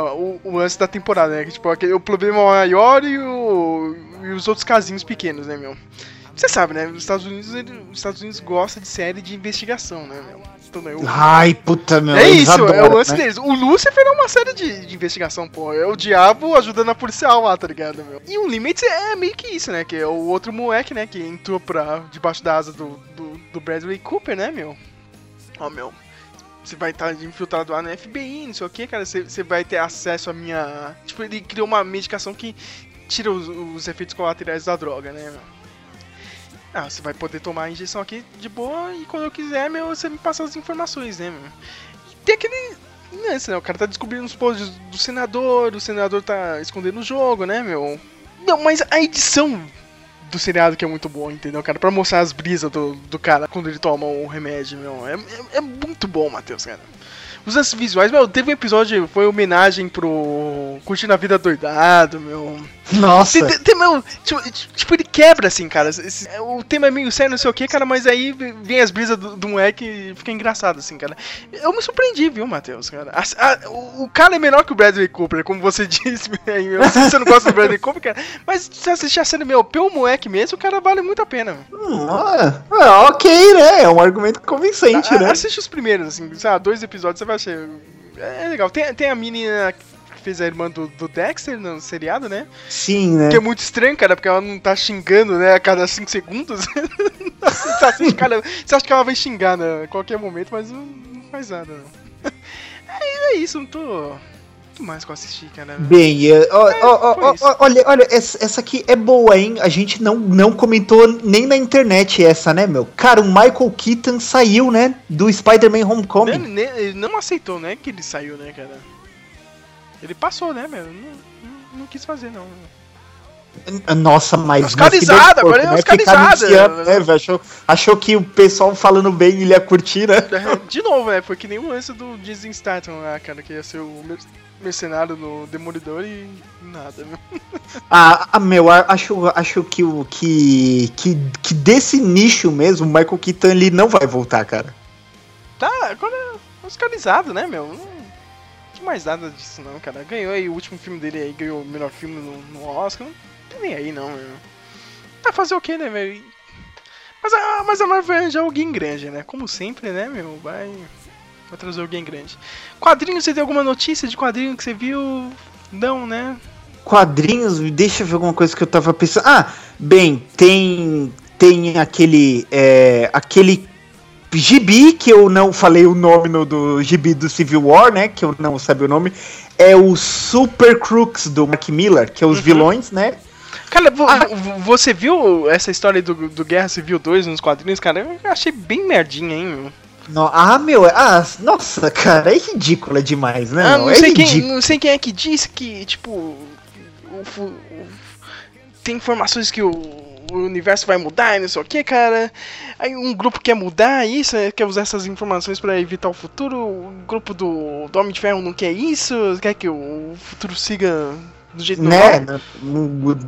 o, o lance da temporada, né? Que, tipo, aquele, o problema maior e, o, e os outros casinhos pequenos, né, meu? Você sabe, né? Os Estados Unidos, ele- os Estados Unidos gostam de série de investigação, né, meu? Então, né, o- Ai, puta, meu. é isso, é o lance né? deles. O Lucifer é uma série de, de investigação, pô. É o diabo ajudando a policial lá, tá ligado, meu? E o Limits é meio que isso, né? Que é o outro moleque, né? Que entrou pra debaixo da asa do, do, do Bradley Cooper, né, meu? Ó, meu. Você vai estar infiltrado lá no FBI, não sei o que, cara. Você, você vai ter acesso à minha. Tipo, ele criou uma medicação que tira os, os efeitos colaterais da droga, né, meu? Ah, você vai poder tomar a injeção aqui de boa e quando eu quiser, meu, você me passa as informações, né, meu? E tem aquele. Lance, né? O cara tá descobrindo os posts do senador, o senador tá escondendo o jogo, né, meu? Não, mas a edição do seriado que é muito boa, entendeu, cara? Pra mostrar as brisas do, do cara quando ele toma o remédio, meu. É, é, é muito bom, Matheus, cara. Os lances visuais, meu, teve um episódio, foi homenagem pro Curtindo a Vida Doidado, meu. Nossa. Tem, tem- tem, meu, tipo, tipo, ele quebra assim, cara. Esse- o tema é meio sério, não sei o que, cara, mas aí vem as brisas do, do moleque e fica engraçado, assim, cara. Eu me surpreendi, viu, Matheus, cara. A- a- o, o cara é menor que o Bradley Cooper, como você disse. aí, Eu sei que você não gosta do Bradley Cooper, cara, mas se você assistir a série, meu, pelo moleque mesmo, o cara vale muito a pena. Hum, ah, ok, né? É um argumento convincente, A- né? Assiste os primeiros, assim, sabe, dois episódios, você vai achar. É legal. Tem, tem a menina que fez a irmã do, do Dexter no seriado, né? Sim, né? Que é muito estranho, cara, porque ela não tá xingando, né, a cada 5 segundos. você, assiste, cara, você acha que ela vai xingar né, a qualquer momento, mas não, não faz nada, não. É, é isso, não tô que mais que eu assisti, cara? Bem, É, ó, olha, olha, essa, essa aqui é boa, hein? A gente não, não comentou nem na internet essa, né, meu? Cara, o Michael Keaton saiu, né? Do Spider-Man Homecoming. ele- ele não aceitou, né? Que ele saiu, né, cara? Ele passou, né, meu? Não, não, não quis fazer, não. Nossa, mas. De agora é corpo, né? Né, achou, achou que o pessoal falando bem ele ia curtir, né? De novo, né? Foi que nem o lance do Jason Statham lá, cara, que ia ser o mer- mercenário no Demolidor e nada, meu. Ah, ah, meu, acho, acho que o que, que, que desse nicho mesmo, o Michael Keaton ele não vai voltar, cara. Tá, agora é oscarizado, né, meu? Não mais nada disso, não, cara. Ganhou aí o último filme dele aí, ganhou o melhor filme no, no Oscar. Não tem nem aí, não, meu. Vai fazer o quê, né, velho? Mas a, mas a Marvel vai arranjar alguém grande, né? Como sempre, né, meu? Vai, vai trazer alguém grande. Quadrinhos, você tem alguma notícia de quadrinho que você viu? Não, né? Quadrinhos, deixa eu ver alguma coisa que eu tava pensando. Ah, bem, tem tem aquele é, aquele gibi que eu não falei o nome no, do gibi do Civil War, né? Que eu não sabia o nome. É o Super Crooks do Mark Miller, que é os vilões, né? Cara, vo- Ah. vo- você viu essa história do, do Guerra Civil 2 nos quadrinhos, cara? Eu achei bem merdinha, hein, meu? No- ah, meu, ah, nossa, cara, é ridícula demais, né? Ah, não é sei, quem, não sei quem é que disse que, tipo, o o- tem informações que o, universo vai mudar e não sei o que, cara. Aí um grupo quer mudar isso, quer usar essas informações pra evitar o futuro. O grupo do, do Homem de Ferro não quer isso, quer que o futuro siga do jeito Né? normal.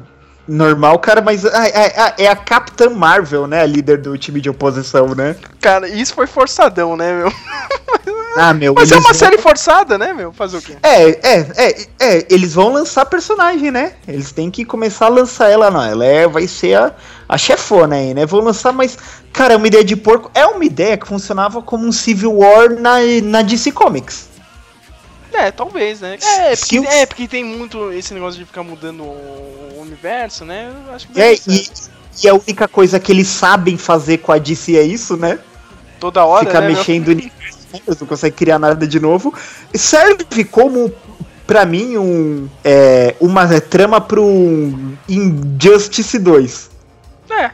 No- no- Normal, cara, mas ah, é, é- é a Capitã Marvel, né? A líder do time de oposição, né? Cara, isso foi forçadão, né, meu? Ah, meu, Mas é uma vão- série forçada, né, meu? Fazer o quê? É, é, é, é, eles vão lançar personagem, né? Eles têm que começar a lançar ela, não. Ela é, vai ser a, a chefona aí, né? Vão lançar, mas, cara, é uma ideia de porco. É uma ideia que funcionava como um Civil War na, na DC Comics. É, talvez, né? É porque, é, porque tem muito esse negócio de ficar mudando o universo, né? Eu acho que É, e, e a única coisa que eles sabem fazer com a DC é isso, né? toda hora, Ficar né, meu? mexendo no universo, não conseguem criar nada de novo. Serve como, pra mim, um, é, uma trama pro Injustice 2. É,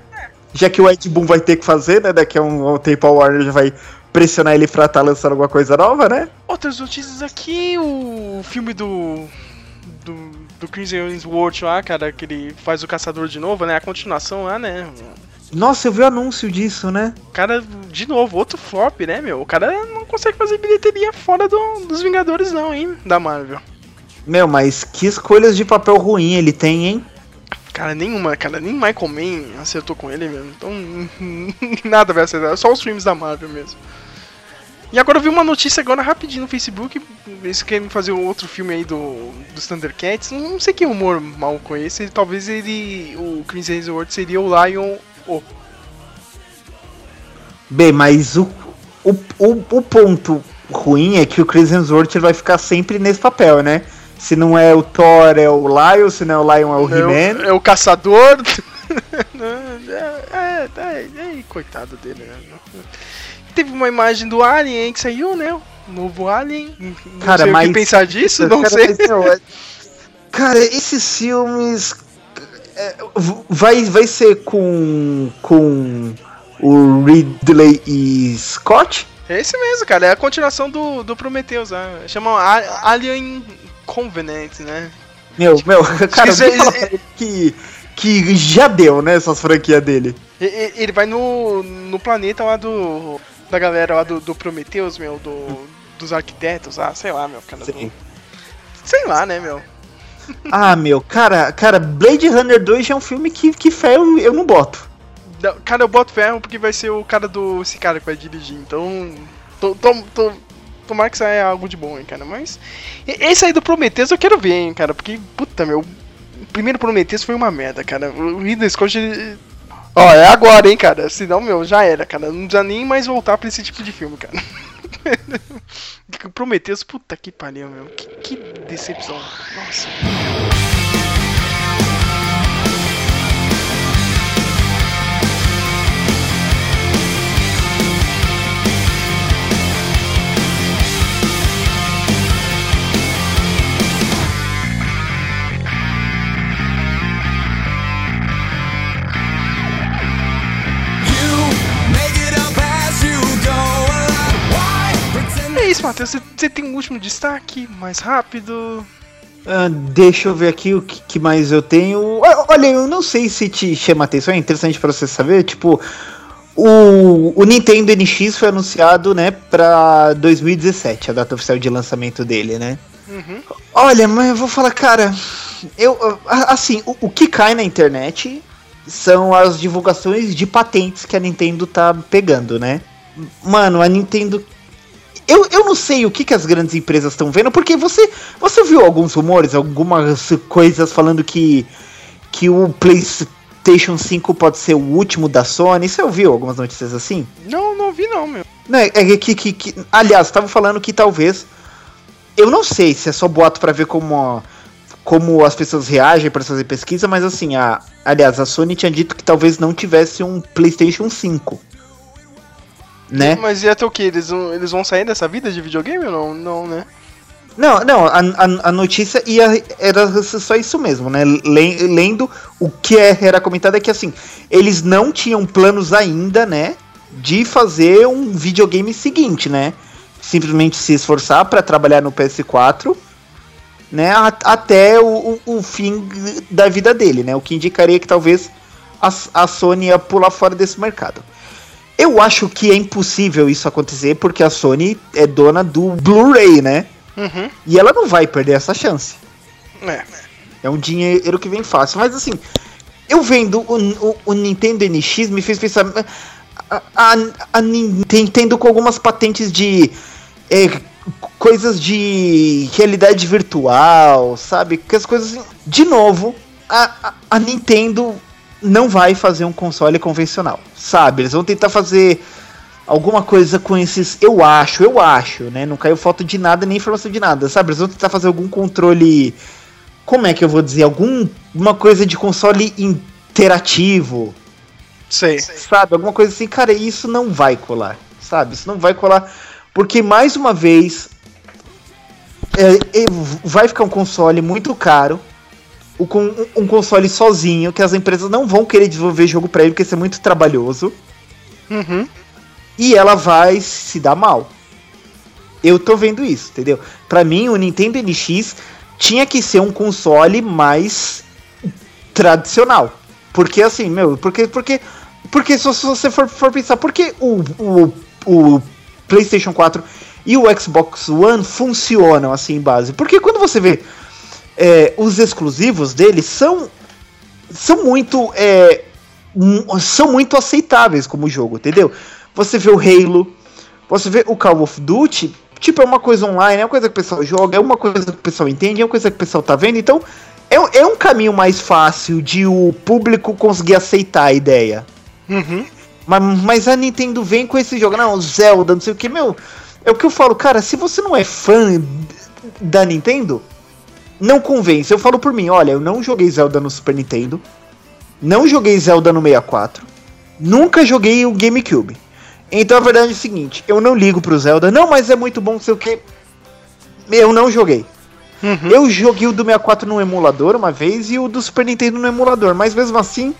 Já que o Ed Boon vai ter que fazer, né? Daqui a um, um tempo a Warner já vai pressionar ele pra estar lançando alguma coisa nova, né? Outras notícias aqui, o filme do. do. do Chris Hemsworth lá, cara, que ele faz o caçador de novo, né? A continuação lá, né? Nossa, eu vi o anúncio disso, né? O cara, de novo, outro flop, né, meu? O cara não consegue fazer bilheteria fora do- dos Vingadores, não, hein? Da Marvel. Meu, mas que escolhas de papel ruim ele tem, hein? Cara, nenhuma, cara, nem Michael Mann acertou com ele mesmo. Então, nada vai acertar. Só os filmes da Marvel mesmo. E agora eu vi uma notícia agora rapidinho no Facebook. Eles querem fazer um outro filme aí do, dos Thundercats. Não sei que humor mal com esse. Talvez ele. O Chris Hemsworth seria o Lion. O. Bem, mas o, o, o, o ponto ruim é que o Chris Hemsworth vai ficar sempre nesse papel, né? Se não é o Thor, é o Lion, se não é o Lion, é o É He-Man. é o caçador. é, é, é, é, coitado dele, né? Teve uma imagem do Alien aí que saiu, né? O novo Alien. Não Cara, sei o mas- que pensar disso, não Cara, sei. mas, é- Cara, esses filmes. é, vai, vai ser com. com o Ridley e Scott? É esse mesmo, cara. É a continuação do, do Prometheus. Né? Chama A- Alien Covenant, né? Meu, meu, cara, eu é- ele que, que já deu, né, essas franquias dele. Ele vai no, no planeta lá do. Da galera lá do, do Prometheus, meu, do, dos arquitetos, ah, sei lá, meu, cara. do- sei lá, né, meu? Ah, meu, cara, cara, Blade Runner 2 já é um filme que, que fé eu, eu não boto. Da- Cara, eu boto ferro porque vai ser o cara do. esse cara que vai dirigir, então. Tô, tô, tô, tomara que saia algo de bom, hein, cara. Mas. Esse aí do Prometheus eu quero ver, hein, cara. Porque, puta, meu. O primeiro Prometheus foi uma merda, cara. O Ridley Scott. Ó, é agora, hein, cara. Senão, meu, já era, cara. Não precisa nem mais voltar pra esse tipo de filme, cara. Prometheus, puta que pariu, meu. Que, que decepção. Nossa. Isso, Matheus. Você- tem um último destaque, mais rápido. Ah, deixa eu ver aqui o que, que mais eu tenho. Ah, Olha, eu não sei se te chama atenção, é interessante pra você saber, tipo, o, o Nintendo NX foi anunciado, né, pra 2017, a data oficial de lançamento dele, né? Olha, mas eu vou falar, cara, eu assim, o, o que cai na internet são as divulgações de patentes que a Nintendo tá pegando, né? Mano, a Nintendo eu, eu não sei o que, que as grandes empresas estão vendo, porque você, você viu alguns rumores, algumas coisas falando que, que o PlayStation 5 pode ser o último da Sony. Você ouviu algumas notícias assim? Não, não vi não, meu. Né, é que, que, que, aliás, estava falando que talvez. Eu não sei se é só boato para ver como, como as pessoas reagem para fazer pesquisa, mas assim, a, aliás, a Sony tinha dito que talvez não tivesse um PlayStation 5. Né? Mas ia ter o que? Eles vão, eles vão sair dessa vida de videogame ou não? Não, né? Não, não, a, a, a notícia ia, era só isso mesmo, né? Le- Lendo o que é- era comentado é que assim, eles não tinham planos ainda, né? De fazer um videogame seguinte, né? Simplesmente se esforçar para trabalhar no PS4, né? a- até o, o, o fim da vida dele, né? O que indicaria que talvez a, a Sony ia pular fora desse mercado. Eu acho que é impossível isso acontecer porque a Sony é dona do Blu-ray, né? Uhum. E ela não vai perder essa chance. É. É um dinheiro que vem fácil. Mas assim, eu vendo o, o- o Nintendo NX me fez pensar. A, a- a Nintendo com algumas patentes de. é, coisas de realidade virtual, sabe? Que as coisas. De novo, a, a- a Nintendo não vai fazer um console convencional, sabe? Eles vão tentar fazer alguma coisa com esses. Eu acho, eu acho, né? Não caiu foto de nada nem informação de nada, sabe? Eles vão tentar fazer algum controle. Como é que eu vou dizer? Alguma coisa de console interativo, Sei. sabe? Alguma coisa assim, cara, isso não vai colar, sabe? Isso não vai colar, porque mais uma vez é, é, vai ficar um console muito caro, um console sozinho, que as empresas não vão querer desenvolver jogo pra ele, porque isso é muito trabalhoso, Uhum. e ela vai se dar mal. Eu tô vendo isso, entendeu? Pra mim, o Nintendo NX tinha que ser um console mais tradicional. Porque assim, meu, porque porque porque se você for, for pensar, porque o, o, o PlayStation 4 e o Xbox One funcionam assim em base? Porque quando você vê é, os exclusivos deles são são muito é, são muito aceitáveis como jogo, entendeu? Você vê o Halo, você vê o Call of Duty, tipo, é uma coisa online, é uma coisa que o pessoal joga, é uma coisa que o pessoal entende, é uma coisa que o pessoal tá vendo, então é, é um caminho mais fácil de o público conseguir aceitar a ideia. Uhum. Mas, mas a Nintendo vem com esse jogo, não, Zelda, não sei o que, meu. É o que eu falo, cara, se você não é fã da Nintendo, não convence. Eu falo por mim, olha, eu não joguei Zelda no Super Nintendo, não joguei Zelda no 64, nunca joguei o GameCube. Então a verdade é o seguinte, eu não ligo pro Zelda, não, mas é muito bom, sei o que. Eu não joguei. Eu joguei o do 64 no emulador uma vez e o do Super Nintendo no emulador, mas mesmo assim,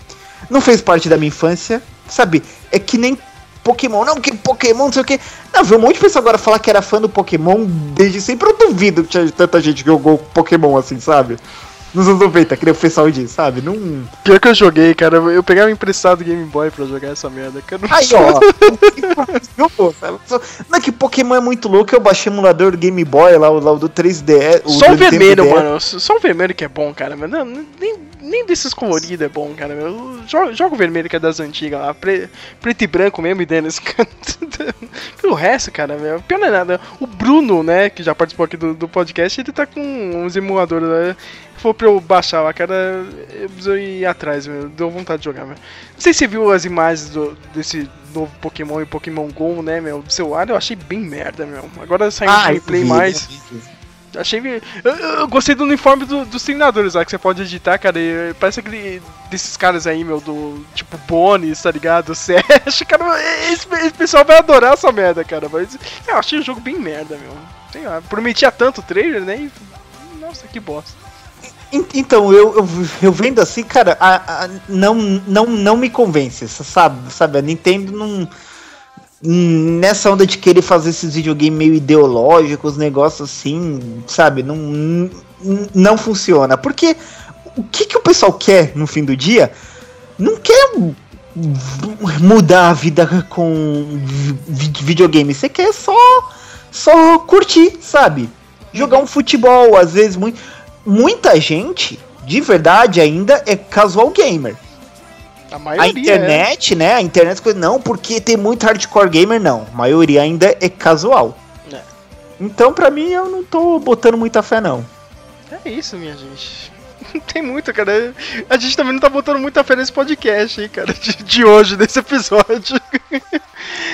não fez parte da minha infância, sabe? É que nem Pokémon, não, que Pokémon, não sei o que. Não, viu um monte de pessoa agora falar que era fã do Pokémon desde sempre. Eu duvido que tinha tanta gente que jogou Pokémon assim, sabe? Nos anos 90, que nem o pessoal diz, sabe? Não. Pior que eu joguei, cara. Eu pegava emprestado Game Boy pra jogar essa merda. Cara. Aí, ó. Só- Não é que Pokémon é muito louco, eu baixei o emulador do Game Boy lá, o, lá, o do 3D. Só o do Nintendo vermelho, mano. Só o vermelho que é bom, cara. Mas não, nem, nem desses coloridos é bom, cara. Meu. Joga, joga o vermelho que é das antigas lá. Pre, preto e branco mesmo e Dennis. o resto, cara, meu. Pior não é nada. O Bruno, né, que já participou aqui do, do podcast, ele tá com uns emuladores lá. For pra eu baixar lá, cara, eu preciso ir atrás, meu. Deu vontade de jogar, meu. Não sei se você viu as imagens do- desse novo Pokémon e Pokémon GO, né, meu? Do celular, eu achei bem merda, meu. Agora saiu um Ah, gameplay mais. Achei. Eu, eu gostei do uniforme do- dos treinadores lá que você pode editar, cara. e parece aquele. desses caras aí, meu, do. Tipo Bones, tá ligado? Sash, cara. Esse, esse pessoal vai adorar essa merda, cara. Mas eu achei o jogo bem merda, meu. Sei lá, prometia tanto o trailer, né? E, nossa, que bosta. En- Então, eu, eu, eu vendo assim, cara, a, a- não, não, não me convence, sabe? sabe? A Nintendo não. nessa onda de querer fazer esses videogames meio ideológicos, negócios assim, sabe? Não, não funciona. Porque o que, que o pessoal quer no fim do dia? Não quer mudar a vida com vi- videogame. Você quer só, só curtir, sabe? Jogar um futebol, às vezes muito. Muita gente, de verdade, ainda é casual gamer. A A maioria. internet, né? A internet, não, porque tem muito hardcore gamer, não. A maioria ainda é casual. É. Então, pra mim, eu não tô botando muita fé, não. É. é isso, minha gente. Tem muito, cara. A gente também não tá botando muita fé nesse podcast, hein, cara, de, de hoje, desse episódio.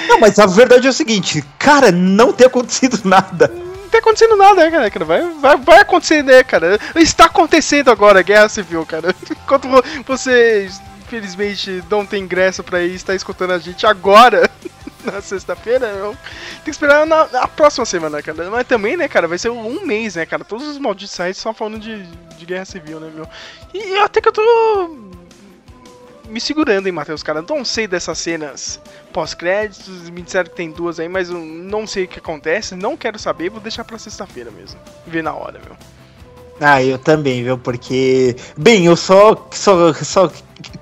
Não, mas a verdade é o seguinte, cara, não tem acontecido nada. Não tá acontecendo nada, né, cara? Vai, vai, vai acontecer, né, cara? Está acontecendo agora a guerra civil, cara. Enquanto vo- vocês, infelizmente, não tem ingresso pra ir estar escutando a gente agora, na sexta-feira, tem que esperar na, na próxima semana, cara. Mas também, né, cara, vai ser um mês, né, cara? Todos os malditos sites só falando de, de guerra civil, né, meu? E até que eu tô me segurando, hein, Matheus, cara. Não sei dessas cenas pós-créditos, me disseram que tem duas aí, mas eu não sei o que acontece, não quero saber, vou deixar pra sexta-feira mesmo. Ver na hora, meu. Ah, eu também, viu? Porque. Bem, eu só. Só, só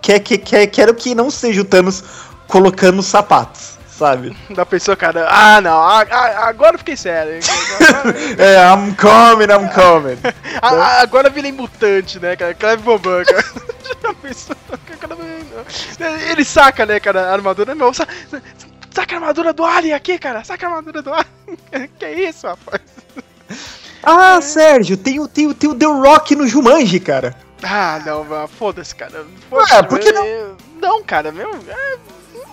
quer, quer, quer, quero que não seja o Thanos colocando sapatos, sabe? Da pessoa, cara, ah, não, agora eu fiquei sério. Agora, É, I'm coming, I'm coming. a- a- agora virei mutante, né, cara? Cleve Boban, cara. Já pensou? Cara, Ele saca, né, cara, a armadura, meu, sa- saca a armadura do Alien aqui, cara, saca a armadura do Alien. Que isso, rapaz? Ah, Sérgio, tem o, tem, o, tem o The Rock no Jumanji, cara. Ah, não, foda-se, cara. Foda-se, Ué, por que eu- Não, cara, meu, é,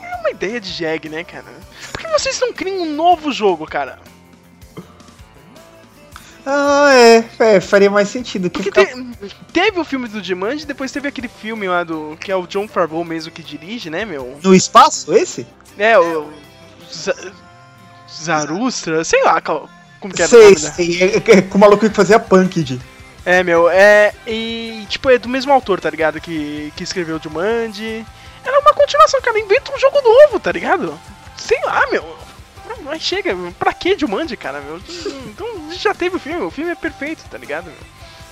é uma ideia de jegue, né, cara? Por que vocês não criam um novo jogo, cara? Ah, é, é faria mais sentido. Que Porque ficar- te- teve o filme do Jumanji, depois teve aquele filme lá do. que é o John Favreau mesmo que dirige, né, meu? No espaço, esse? É, o. Z- Zarustra, sei lá como que era o sei, sei. É, é, com o maluco que fazia punk de. É, meu, é. E, tipo, é do mesmo autor, tá ligado? Que, que escreveu o Jumanji. Era uma continuação, cara. Inventa um jogo novo, tá ligado? Sei lá, meu. Mas chega, pra que Jumanji, cara, meu? Então já teve o filme, o filme é perfeito, tá ligado, meu?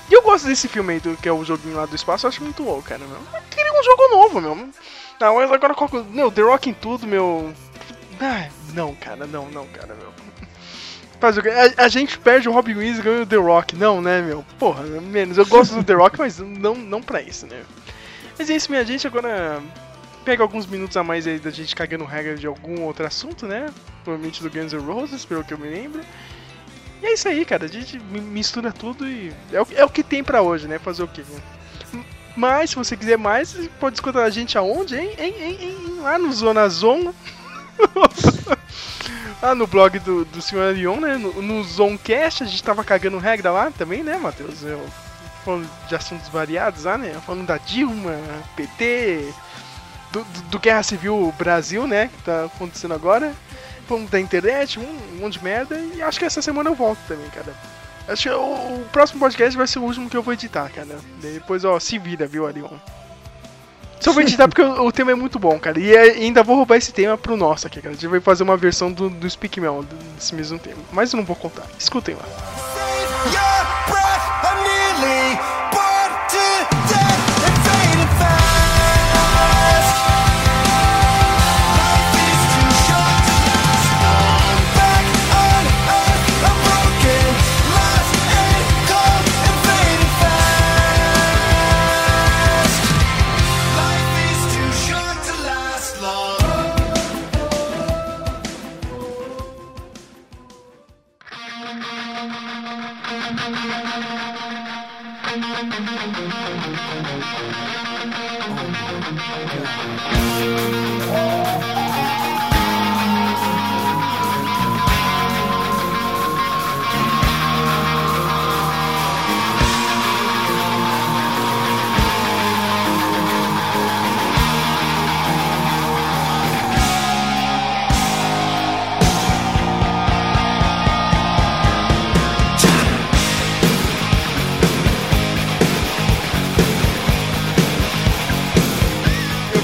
E eu gosto desse filme aí, do, que é o joguinho lá do espaço, eu acho muito louco, cara, meu. Queria um jogo novo, meu. Não, mas agora que- Meu, The Rock em tudo, meu. Ah, não, cara, não, não, cara, meu. Faz o? A, a gente perde o Robin Williams e ganha o The Rock. Não, né, meu? Porra, menos. Eu gosto do The Rock, mas não, não pra isso, né? Mas é isso, minha gente. Agora pega alguns minutos a mais aí da gente cagando regra de algum outro assunto, né? Provavelmente do Guns N' Roses, pelo que eu me lembro. E é isso aí, cara. A gente mi- mistura tudo e é o, é o que tem pra hoje, né? Fazer o quê? Mas, se você quiser mais, pode escutar a gente aonde, hein? Em, em, lá no Zona Zona. lá no blog do, do Sr. Arion, né? No, no Zonecast, a gente tava cagando regra lá também, né, Matheus? Eu, falando de assuntos variados lá, né? Falando da Dilma, PT, do, do, do Guerra Civil Brasil, né? Que tá acontecendo agora. Da internet, um, monte de merda. E acho que essa semana eu volto também, cara. Acho que o, o próximo podcast vai ser o último que eu vou editar, cara. Depois, ó, se vira, viu, Arion? Só vou editar porque o, o tema é muito bom, cara. E é- ainda vou roubar esse tema pro nosso aqui, cara. A gente vai fazer uma versão do, do Speak Mel, desse mesmo tema. Mas eu não vou contar. Escutem lá. Your breath,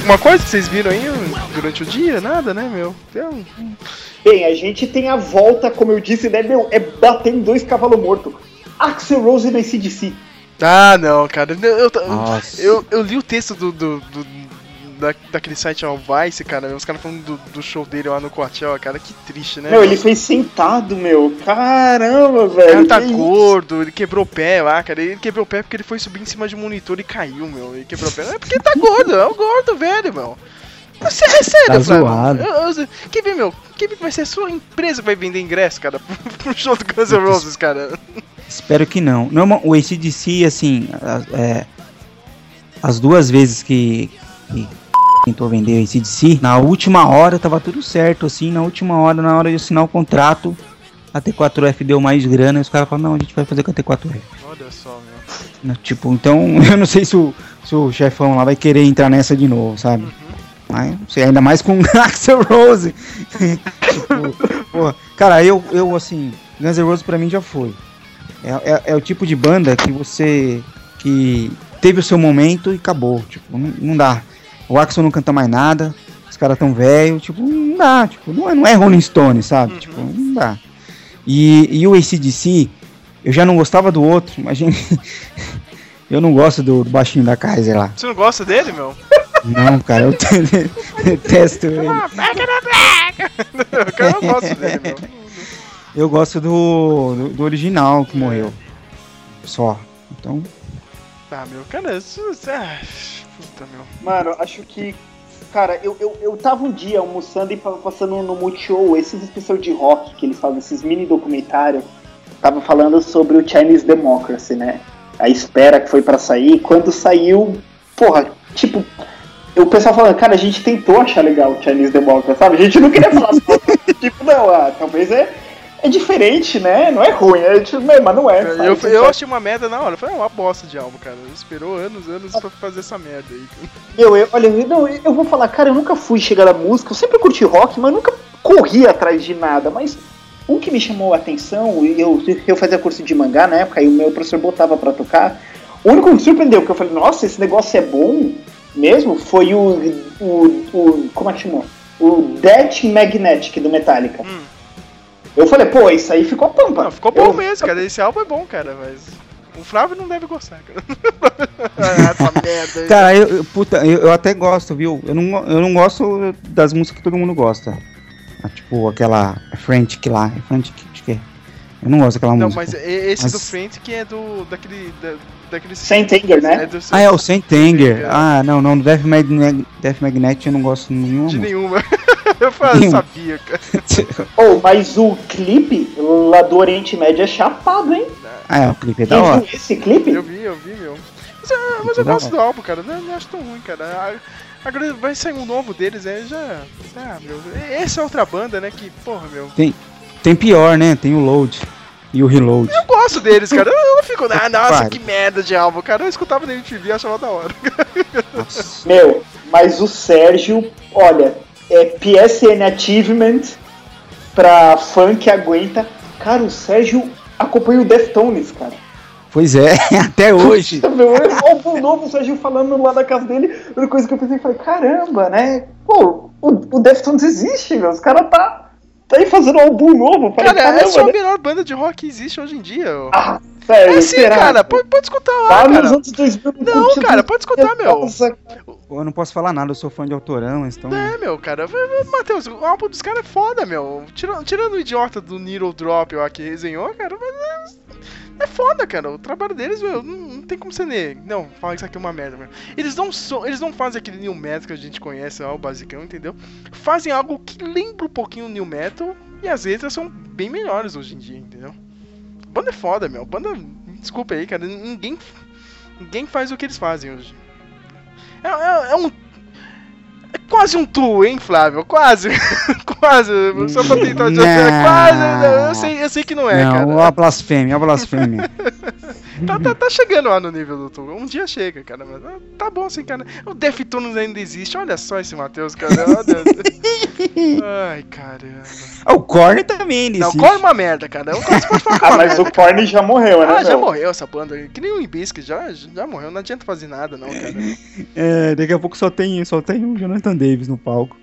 Alguma coisa que vocês viram aí? durante o dia, nada, né, meu? Então, Bem, a gente tem a volta, como eu disse, né, meu? É bater em dois cavalos mortos. Axel Rose no ACDC. Ah, não, cara. Eu, eu, Nossa. eu, eu li o texto do, do, do- da, daquele site ao Vice, cara. Os caras falando do, do show dele lá no Coachella, cara. Que triste, né? Meu, ele fez sentado, meu. Caramba, O velho. cara tá que isso? gordo, ele quebrou o pé lá, cara. Ele quebrou o pé porque ele foi subir em cima de um monitor e caiu, meu. Ele quebrou o pé. É porque ele tá gordo, é o gordo, velho, meu. É sé- é sério, Tá zoado. Eu- eu- Quem vê, meu? Quem vê que vai ser a sua empresa que vai vender ingresso, cara, pro show do Guns N' Roses, cara? Espero que não. Normal, o ACDC, assim, as, é, as duas vezes que, que tentou vender o ACDC, na última hora tava tudo certo, assim, na última hora, na hora de assinar o contrato, a T4F deu mais grana e os caras falaram, não, a gente vai fazer com a T4F. Olha só, meu. Né, Tipo, então, eu não sei se o, se o chefão lá vai querer entrar nessa de novo, sabe? Mas, não sei, ainda mais com Axel Rose. tipo, porra, cara, eu, eu, assim, Guns N' Roses pra mim já foi. É, é, é o tipo de banda que você. que teve o seu momento e acabou. Tipo, não, não dá. O Axel não canta mais nada, os caras tão velhos, tipo, não dá. Tipo, não é, não é Rolling Stone, sabe? Tipo, não dá. E, e o ACDC, eu já não gostava do outro, imagina. eu não gosto do, do baixinho da Kaiser lá. Você não gosta dele, meu? Não, cara, eu te- detesto ele. Eu cara não gosto dele, meu. Eu gosto do, do, do original que morreu. Só. Então, Ah, meu, cara, isso. Ah, puta, meu. Mano, acho que. Cara, eu, eu, eu tava um dia almoçando e passando no Multishow, esses especial de rock que eles fazem, esses mini documentários. Tava falando sobre o Chinese Democracy, né? A espera que foi pra sair. Quando saiu, porra, tipo, o pessoal falando, cara, a gente tentou achar legal o Chinese Democracy, sabe? A gente não queria falar só, tipo, não, ah, talvez é, é diferente, né? Não é ruim, é tipo, mas não é. sabe? Eu, eu achei uma merda na hora. Eu falei, é uma bosta de álbum, cara. Esperou anos, anos pra fazer essa merda aí. Meu, eu, olha, eu, não, eu vou falar, cara, eu nunca fui chegar na música, eu sempre curti rock, mas nunca corri atrás de nada. Mas um que me chamou a atenção, e eu, eu fazia curso de mangá na época, e o meu professor botava pra tocar. O único que me surpreendeu, que eu falei, nossa, esse negócio é bom mesmo, foi o. o, o como é que chamou? O Death Magnetic do Metallica. Hum. Eu falei, pô, isso aí ficou pampa. Não, ficou bom Eu- mesmo, cara. Esse álbum é bom, cara, mas. O Flávio não deve gostar, cara. Ah, essa merda aí. cara, eu, puta, eu, eu até gosto, viu? Eu não, eu não gosto das músicas que todo mundo gosta. Ah, tipo, aquela Frantic lá. É Frantic, acho que é. Eu não gosto daquela Não, música. mas e- esse Mas- do Frente que é do. daquele. Da, daquele Saint Anger, né? É do Ah, é o Saint Anger. É. Ah, não, não. Do Death, Mag Death Magnet eu não gosto de nenhuma De nenhuma. Eu sabia, cara. Oh, mas o clipe lá do Oriente Médio é chapado, hein? Ah, é, o clipe é da hora. viu esse clipe? Eu vi, eu vi, meu. Mas, ah, mas eu Da gosto hora. do álbum, cara. Não, não acho tão ruim, cara. A- Agora vai sair um novo deles, aí já. Ah, meu. Essa é outra banda, né? Que, porra, meu. Tem pior, né? Tem o Load e o Reload. Eu gosto deles, cara. Eu não fico. Ah, nossa, que merda de álbum, cara. Eu escutava na MTV e achava da hora. Meu, mas o Sérgio, olha, é PSN Achievement pra fã que aguenta. Cara, o Sérgio acompanha o Deftones, cara. Pois é, até hoje. Meu, álbum novo, o Sérgio falando lá da casa dele. A única coisa que eu pensei foi, caramba, né? Pô, o, o Deftones existe, meu. Os caras tá, tá aí fazendo um álbum novo. Falei, Cara, caramba, essa é a né? melhor banda de rock que existe hoje em dia. ó. Ah, sério, é sim, será? cara. Pode, pode escutar lá, Lá nos cara. anos 2000 Não, cara, pode escutar, meu. Eu não posso falar nada, eu sou fã de autorão, então. É, meu, cara. Matheus, o álbum dos caras é foda, meu. Tirando, tirando o idiota do Needle Drop lá que resenhou, cara, mas é, é foda, cara. O trabalho deles, meu, não, não tem como ser ne- Não, fala que isso aqui é uma merda, meu. Eles não, são, eles não fazem aquele new metal que a gente conhece, lá, o basicão, entendeu? Fazem algo que lembra um pouquinho o new metal e as letras são bem melhores hoje em dia, entendeu? Banda é foda, meu. Banda. Desculpa aí, cara. Ninguém. Ninguém faz o que eles fazem hoje. É, é- é um. É quase um tu, hein, Flávio? Quase. quase. Só pra tentar te Não. Quase. não, Eu sei, eu sei que não é, não, cara. a blasfêmia, a blasfêmia. Tá, tá, tá chegando lá no nível do tu. Um dia chega, cara. Mas ah, tá bom assim, cara. O Deftones ainda existe. Olha só esse Matheus, cara. Olha. Ai, caramba. Ah, o Korn também, ele Não, existe. Korn é uma merda, cara. O Korn pode falar é Ah, mas merda. o Korn já morreu, né? Ah, já meu? morreu essa banda. Que nem o Ibisque, já, já morreu. Não adianta fazer nada, não, cara. É, daqui a pouco só tem, só tem o Jonathan Davis no palco.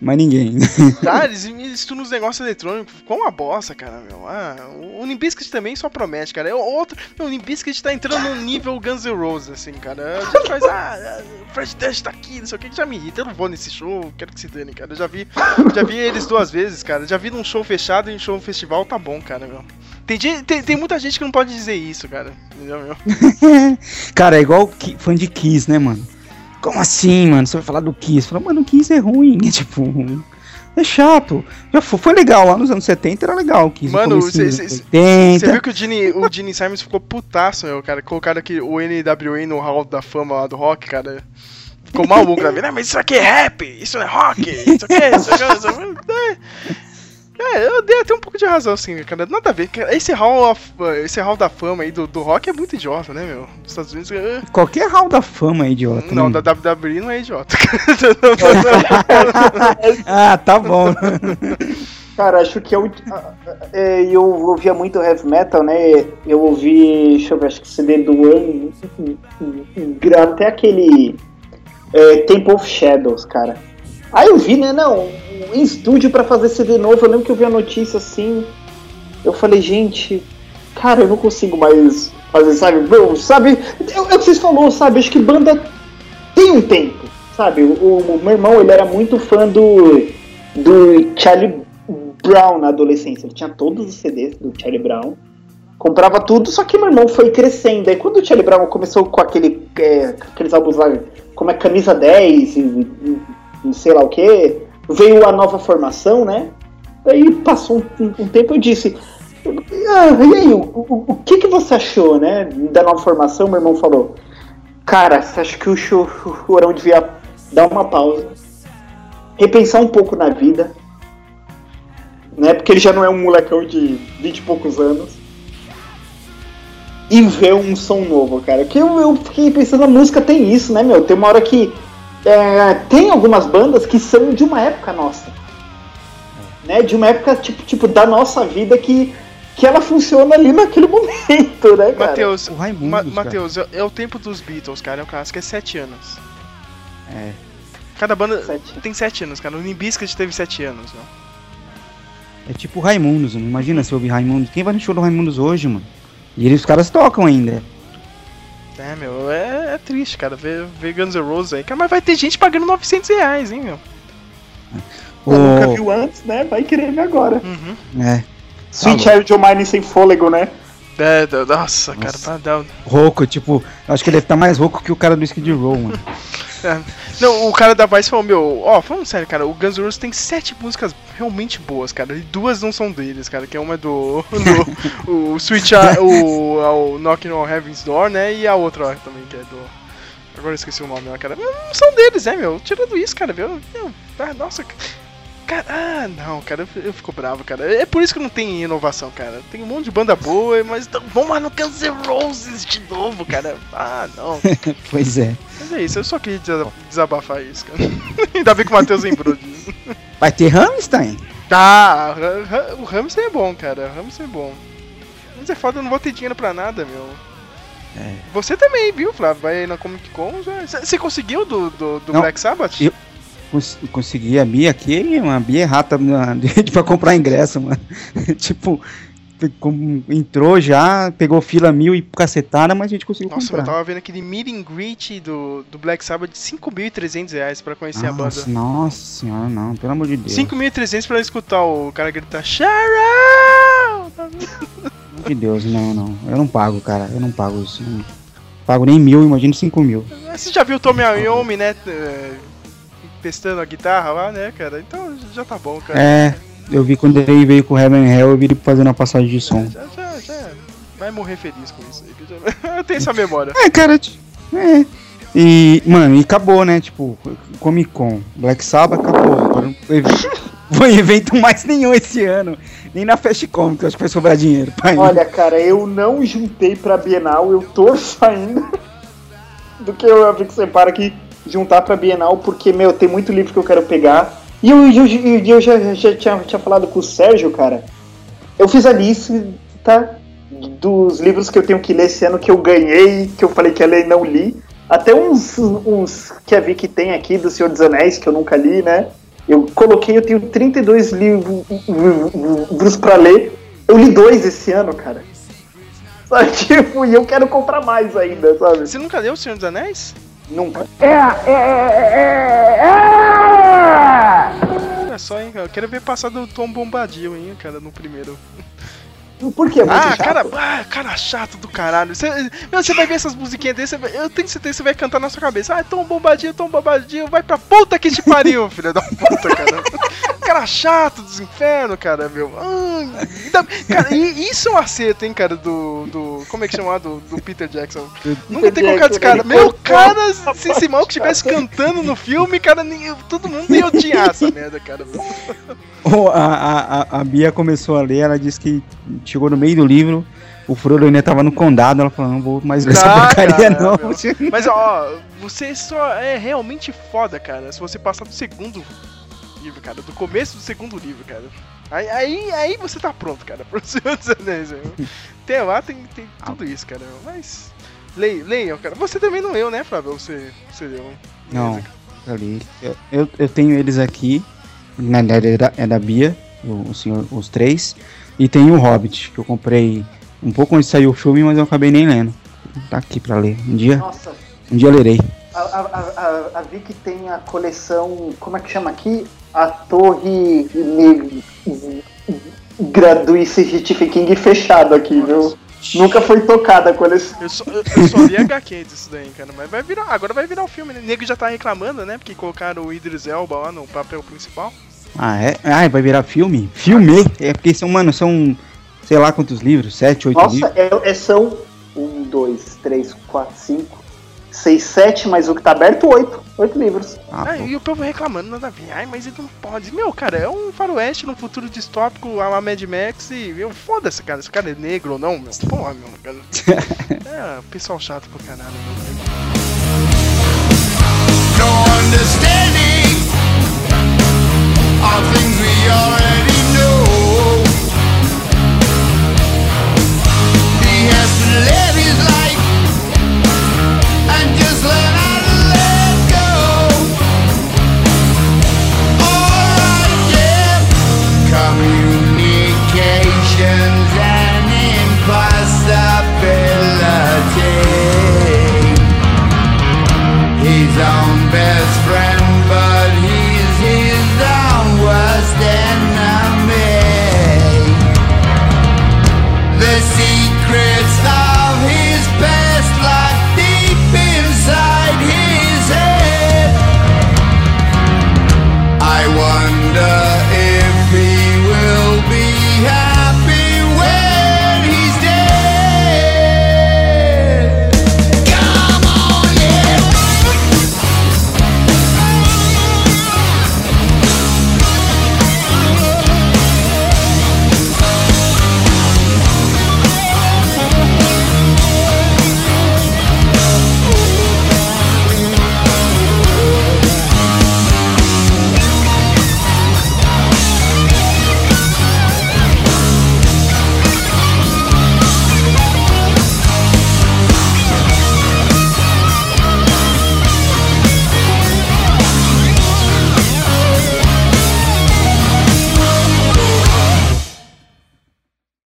Mais ninguém. Tá, eles misturam os negócios eletrônicos com uma bosta, cara, meu. Ah, o Limbiskit também só promete, cara. É outro. Meu, o Limbiskit tá entrando no nível Guns N' Roses, assim, cara. A gente faz, ah, o Fred Dash tá aqui, não sei o que, já me irrita. Eu não vou nesse show, quero que se dane, cara. Eu já vi, já vi eles duas vezes, cara. Já vi num show fechado e em show festival, tá bom, cara, meu. Tem, tem, tem muita gente que não pode dizer isso, cara. Entendeu, meu? Cara, é igual fã de Kiss, né, mano? Como assim, mano? Você vai falar do Kiss? Fala, mano, o Kiss é ruim. É tipo. É chato. Já foi, foi legal lá nos anos 70, era legal o Kiss. no Mano, comecinho cê- dos cê- 80. Você viu que o Gene, o Gene Simons ficou putaço, meu, cara. Colocaram aqui o NWA no Hall da Fama lá do rock, cara. Ficou maluco. Ah, mas isso aqui é rap, isso não é rock, isso aqui é. Isso aqui é, isso aqui é. Eu dei até um pouco de razão, assim, cara. Nada a ver. cara. Esse hall, of- esse hall da fama aí do, do rock é muito idiota, né, meu? Dos Estados Unidos. é- Qualquer hall da fama é idiota. Não, né? da WWE não é idiota. Ah, tá bom. Cara, acho que eu, é, eu ouvia muito heavy metal, né? Eu ouvi, deixa eu ver, acho que CD do ano, até aquele é, Temple of Shadows, cara. Aí eu vi, né, não, em estúdio pra fazer CD novo, eu lembro que eu vi a notícia assim, eu falei, gente, cara, eu não consigo mais fazer, sabe, bro, sabe, é o que vocês falaram, sabe, acho que banda tem um tempo, sabe, o, o meu irmão, ele era muito fã do, do Charlie Brown na adolescência. Ele tinha todos os CDs do Charlie Brown. Comprava tudo, só que meu irmão foi crescendo. Aí quando o Charlie Brown começou com aquele, é, aqueles álbuns lá, como é Camisa 10 e, e- e sei lá o que, veio a nova formação, né? Aí passou um, um tempo eu disse. "Ah, e aí, o, o- o que, que você achou, né? Da nova formação, meu irmão falou. Cara, acho que o Cho- o Chorão devia dar uma pausa, repensar um pouco na vida, né? Porque ele já não é um molecão de 20 e poucos anos. E ver um som novo, cara. Que eu, eu fiquei pensando, a música tem isso, né, meu? Tem uma hora que. É, tem algumas bandas que são de uma época nossa. Né? De uma época, tipo, tipo da nossa vida que, que ela funciona ali naquele momento, né, cara? Matheus, O Raimundos, Ma cara. Matheus, é, é o tempo dos Beatles, cara. É o clássico, é 7 anos. É. Cada banda Sete. tem 7 anos, cara. O Nimbiscuit teve 7 anos, meu. É tipo Raimundos, mano. imagina se ouvir Raimundos. Quem vai no show do Raimundos hoje, mano? E eles, os caras tocam ainda. É, meu, é, é triste, cara, ver, ver Guns N' Roses aí. Cara, mas vai ter gente pagando 900 reais, hein, meu. O... Nunca viu antes, né? Vai querer ver agora. Uhum. É. Sweet Tá Child O' Mine sem fôlego, né? É, da- nossa, cara, Nossa. pra dar. Rouco, tipo, acho que ele deve estar mais rouco que o cara do Skid Row, mano. É. Não, o cara da Vice falou, meu, ó, falando sério, cara, o Guns N' Roses tem sete músicas realmente boas, cara, e duas não são deles, cara, que uma é do. do o Switch, o, o Knocking on Heaven's Door, né, e a outra lá também, que é do. Agora eu esqueci o nome lá, cara. Não são deles, né, meu? Tirando isso, cara, viu? Meu, ah, nossa. Cara, ah, não, cara, eu, eu fico bravo, cara. É por isso que não tem inovação, cara. Tem um monte de banda boa, mas então, vamos lá no N' Roses de novo, cara. Ah, não. pois é. Mas é isso, eu só queria desa- desabafar isso, cara. Ainda bem que o Matheus lembrou disso. Vai ter Rammstein? Tá, o Hamster é bom, cara. O Hamster é bom. Mas é foda, eu não vou ter dinheiro pra nada, meu. É. Você também, viu, Flávio? Vai na Comic Con já. Você conseguiu do, do, do Não, Black Sabbath? eu- Cons consegui a Bia aqui, uma Bia de- pra comprar ingresso, mano. tipo, entrou já, pegou fila mil e cacetada, mas a gente conseguiu Nossa, eu comprar. tava vendo aquele meet and greet do, do Black Sabbath de 5.300 reais pra conhecer a banda. Nossa, nossa senhora, não, pelo amor de Deus. 5.300 pra escutar o cara gritar amor de Deus, não, não. Eu não pago, cara. Eu não pago isso. Não pago nem mil, imagina cinco mil. Você já viu o Tommy Iommi, né? Testando a guitarra lá, né, cara? Então já tá bom, cara. É, eu vi quando ele veio com o Heaven Hell, eu vi ele fazendo a passagem de som. Já, já, já. Vai morrer feliz com isso Eu tenho essa memória. É, cara, é. E, mano, e acabou, né? Tipo, Comic Con, Black Sabbath acabou. Agora não evento mais nenhum esse ano. Nem na Fast Comic, eu acho que vai sobrar dinheiro. pra ir. Olha, cara, eu não juntei pra Bienal, eu torço ainda do que eu vi que você para aqui juntar pra Bienal, porque, meu, tem muito livro que eu quero pegar. E eu, eu, eu, já, já tinha, tinha falado com o Sérgio, cara. Eu fiz a lista dos livros que eu tenho que ler esse ano que eu ganhei, que eu falei que ia ler e não li. Até uns, uns que a Vicky tem aqui do Senhor dos Anéis, que eu nunca li, né? Eu coloquei, eu tenho 32 livros pra ler. Eu li dois esse ano, cara. Tipo, e eu quero comprar mais ainda, sabe? Você nunca leu O Senhor dos Anéis? Nunca. Olha só, hein, cara. Eu quero ver passar do Tom Bombadil, hein, cara, no primeiro. Por quê? É muito Ah, chato? cara, ah, cara chato do caralho. Você, meu, você vai ver essas musiquinhas desse, você vai- eu tenho certeza que você vai cantar na sua cabeça. Ah, Tom Bombadil, Tom Bombadil, vai pra puta que te pariu, filha da puta, cara. Cara chato dos infernos, cara, meu. Ai, ainda- cara, e isso é um acerto, hein, cara, do. do como é que chama? Do, do Peter Jackson. Nunca tem colocado esse cara. Meu, cara, se esse maluco estivesse cantando no filme, cara, nem- todo mundo ia odiar essa merda, cara. Ô, a, a, a- Bia começou a ler, ela disse que chegou no meio do livro, o Frodo ainda tava no condado, ela falou, não vou mais ler essa Tá, porcaria cara, não. meu. Mas ó, você só é realmente foda, cara, se você passar do segundo livro, cara, do começo do segundo livro, cara. Aí, aí, aí você tá pronto, cara, pro Senhor dos Anéis. Até lá tem, tem tudo isso, cara. Mas. Leia, leiam, cara. Você também não leu, né, Flávio? Você, você leu, hein? Não, eu li. Eu, eu, eu tenho eles aqui, na verdade é da, é da Bia, o, o senhor, os três, e tem o Hobbit, que eu comprei um pouco antes de sair o filme, mas eu acabei nem lendo. Tá aqui pra ler. Um dia, Nossa, um dia eu lerei. A, a, a, a- Vicky tem a coleção. Como é que chama aqui? A Torre Negra do Stephen King fechado aqui, viu? Nunca foi tocada a coleção. Eu só, eu, eu só li HQ disso daí, cara. Mas vai virar. Agora vai virar o filme, né? O nego já tá reclamando, né? Porque colocaram o Idris Elba lá no papel principal. Ah, é? Ah, vai virar filme? Filme? É porque são, mano, são, sei lá quantos livros, sete, oito Nossa, livros. é, é- são um, dois, três, quatro, cinco, 6, 7, mas o que tá aberto, 8. 8 livros. Ah, ah, e o povo reclamando nada a ver. Ai, mas ele não pode. Meu, cara, é um faroeste num futuro distópico a Mad Max e, meu, foda-se, cara. Esse cara é negro ou não, meu. Porra, meu, cara. é, pessoal chato pro caralho, meu. No understanding of things we already know. The has to live his life. own best friend.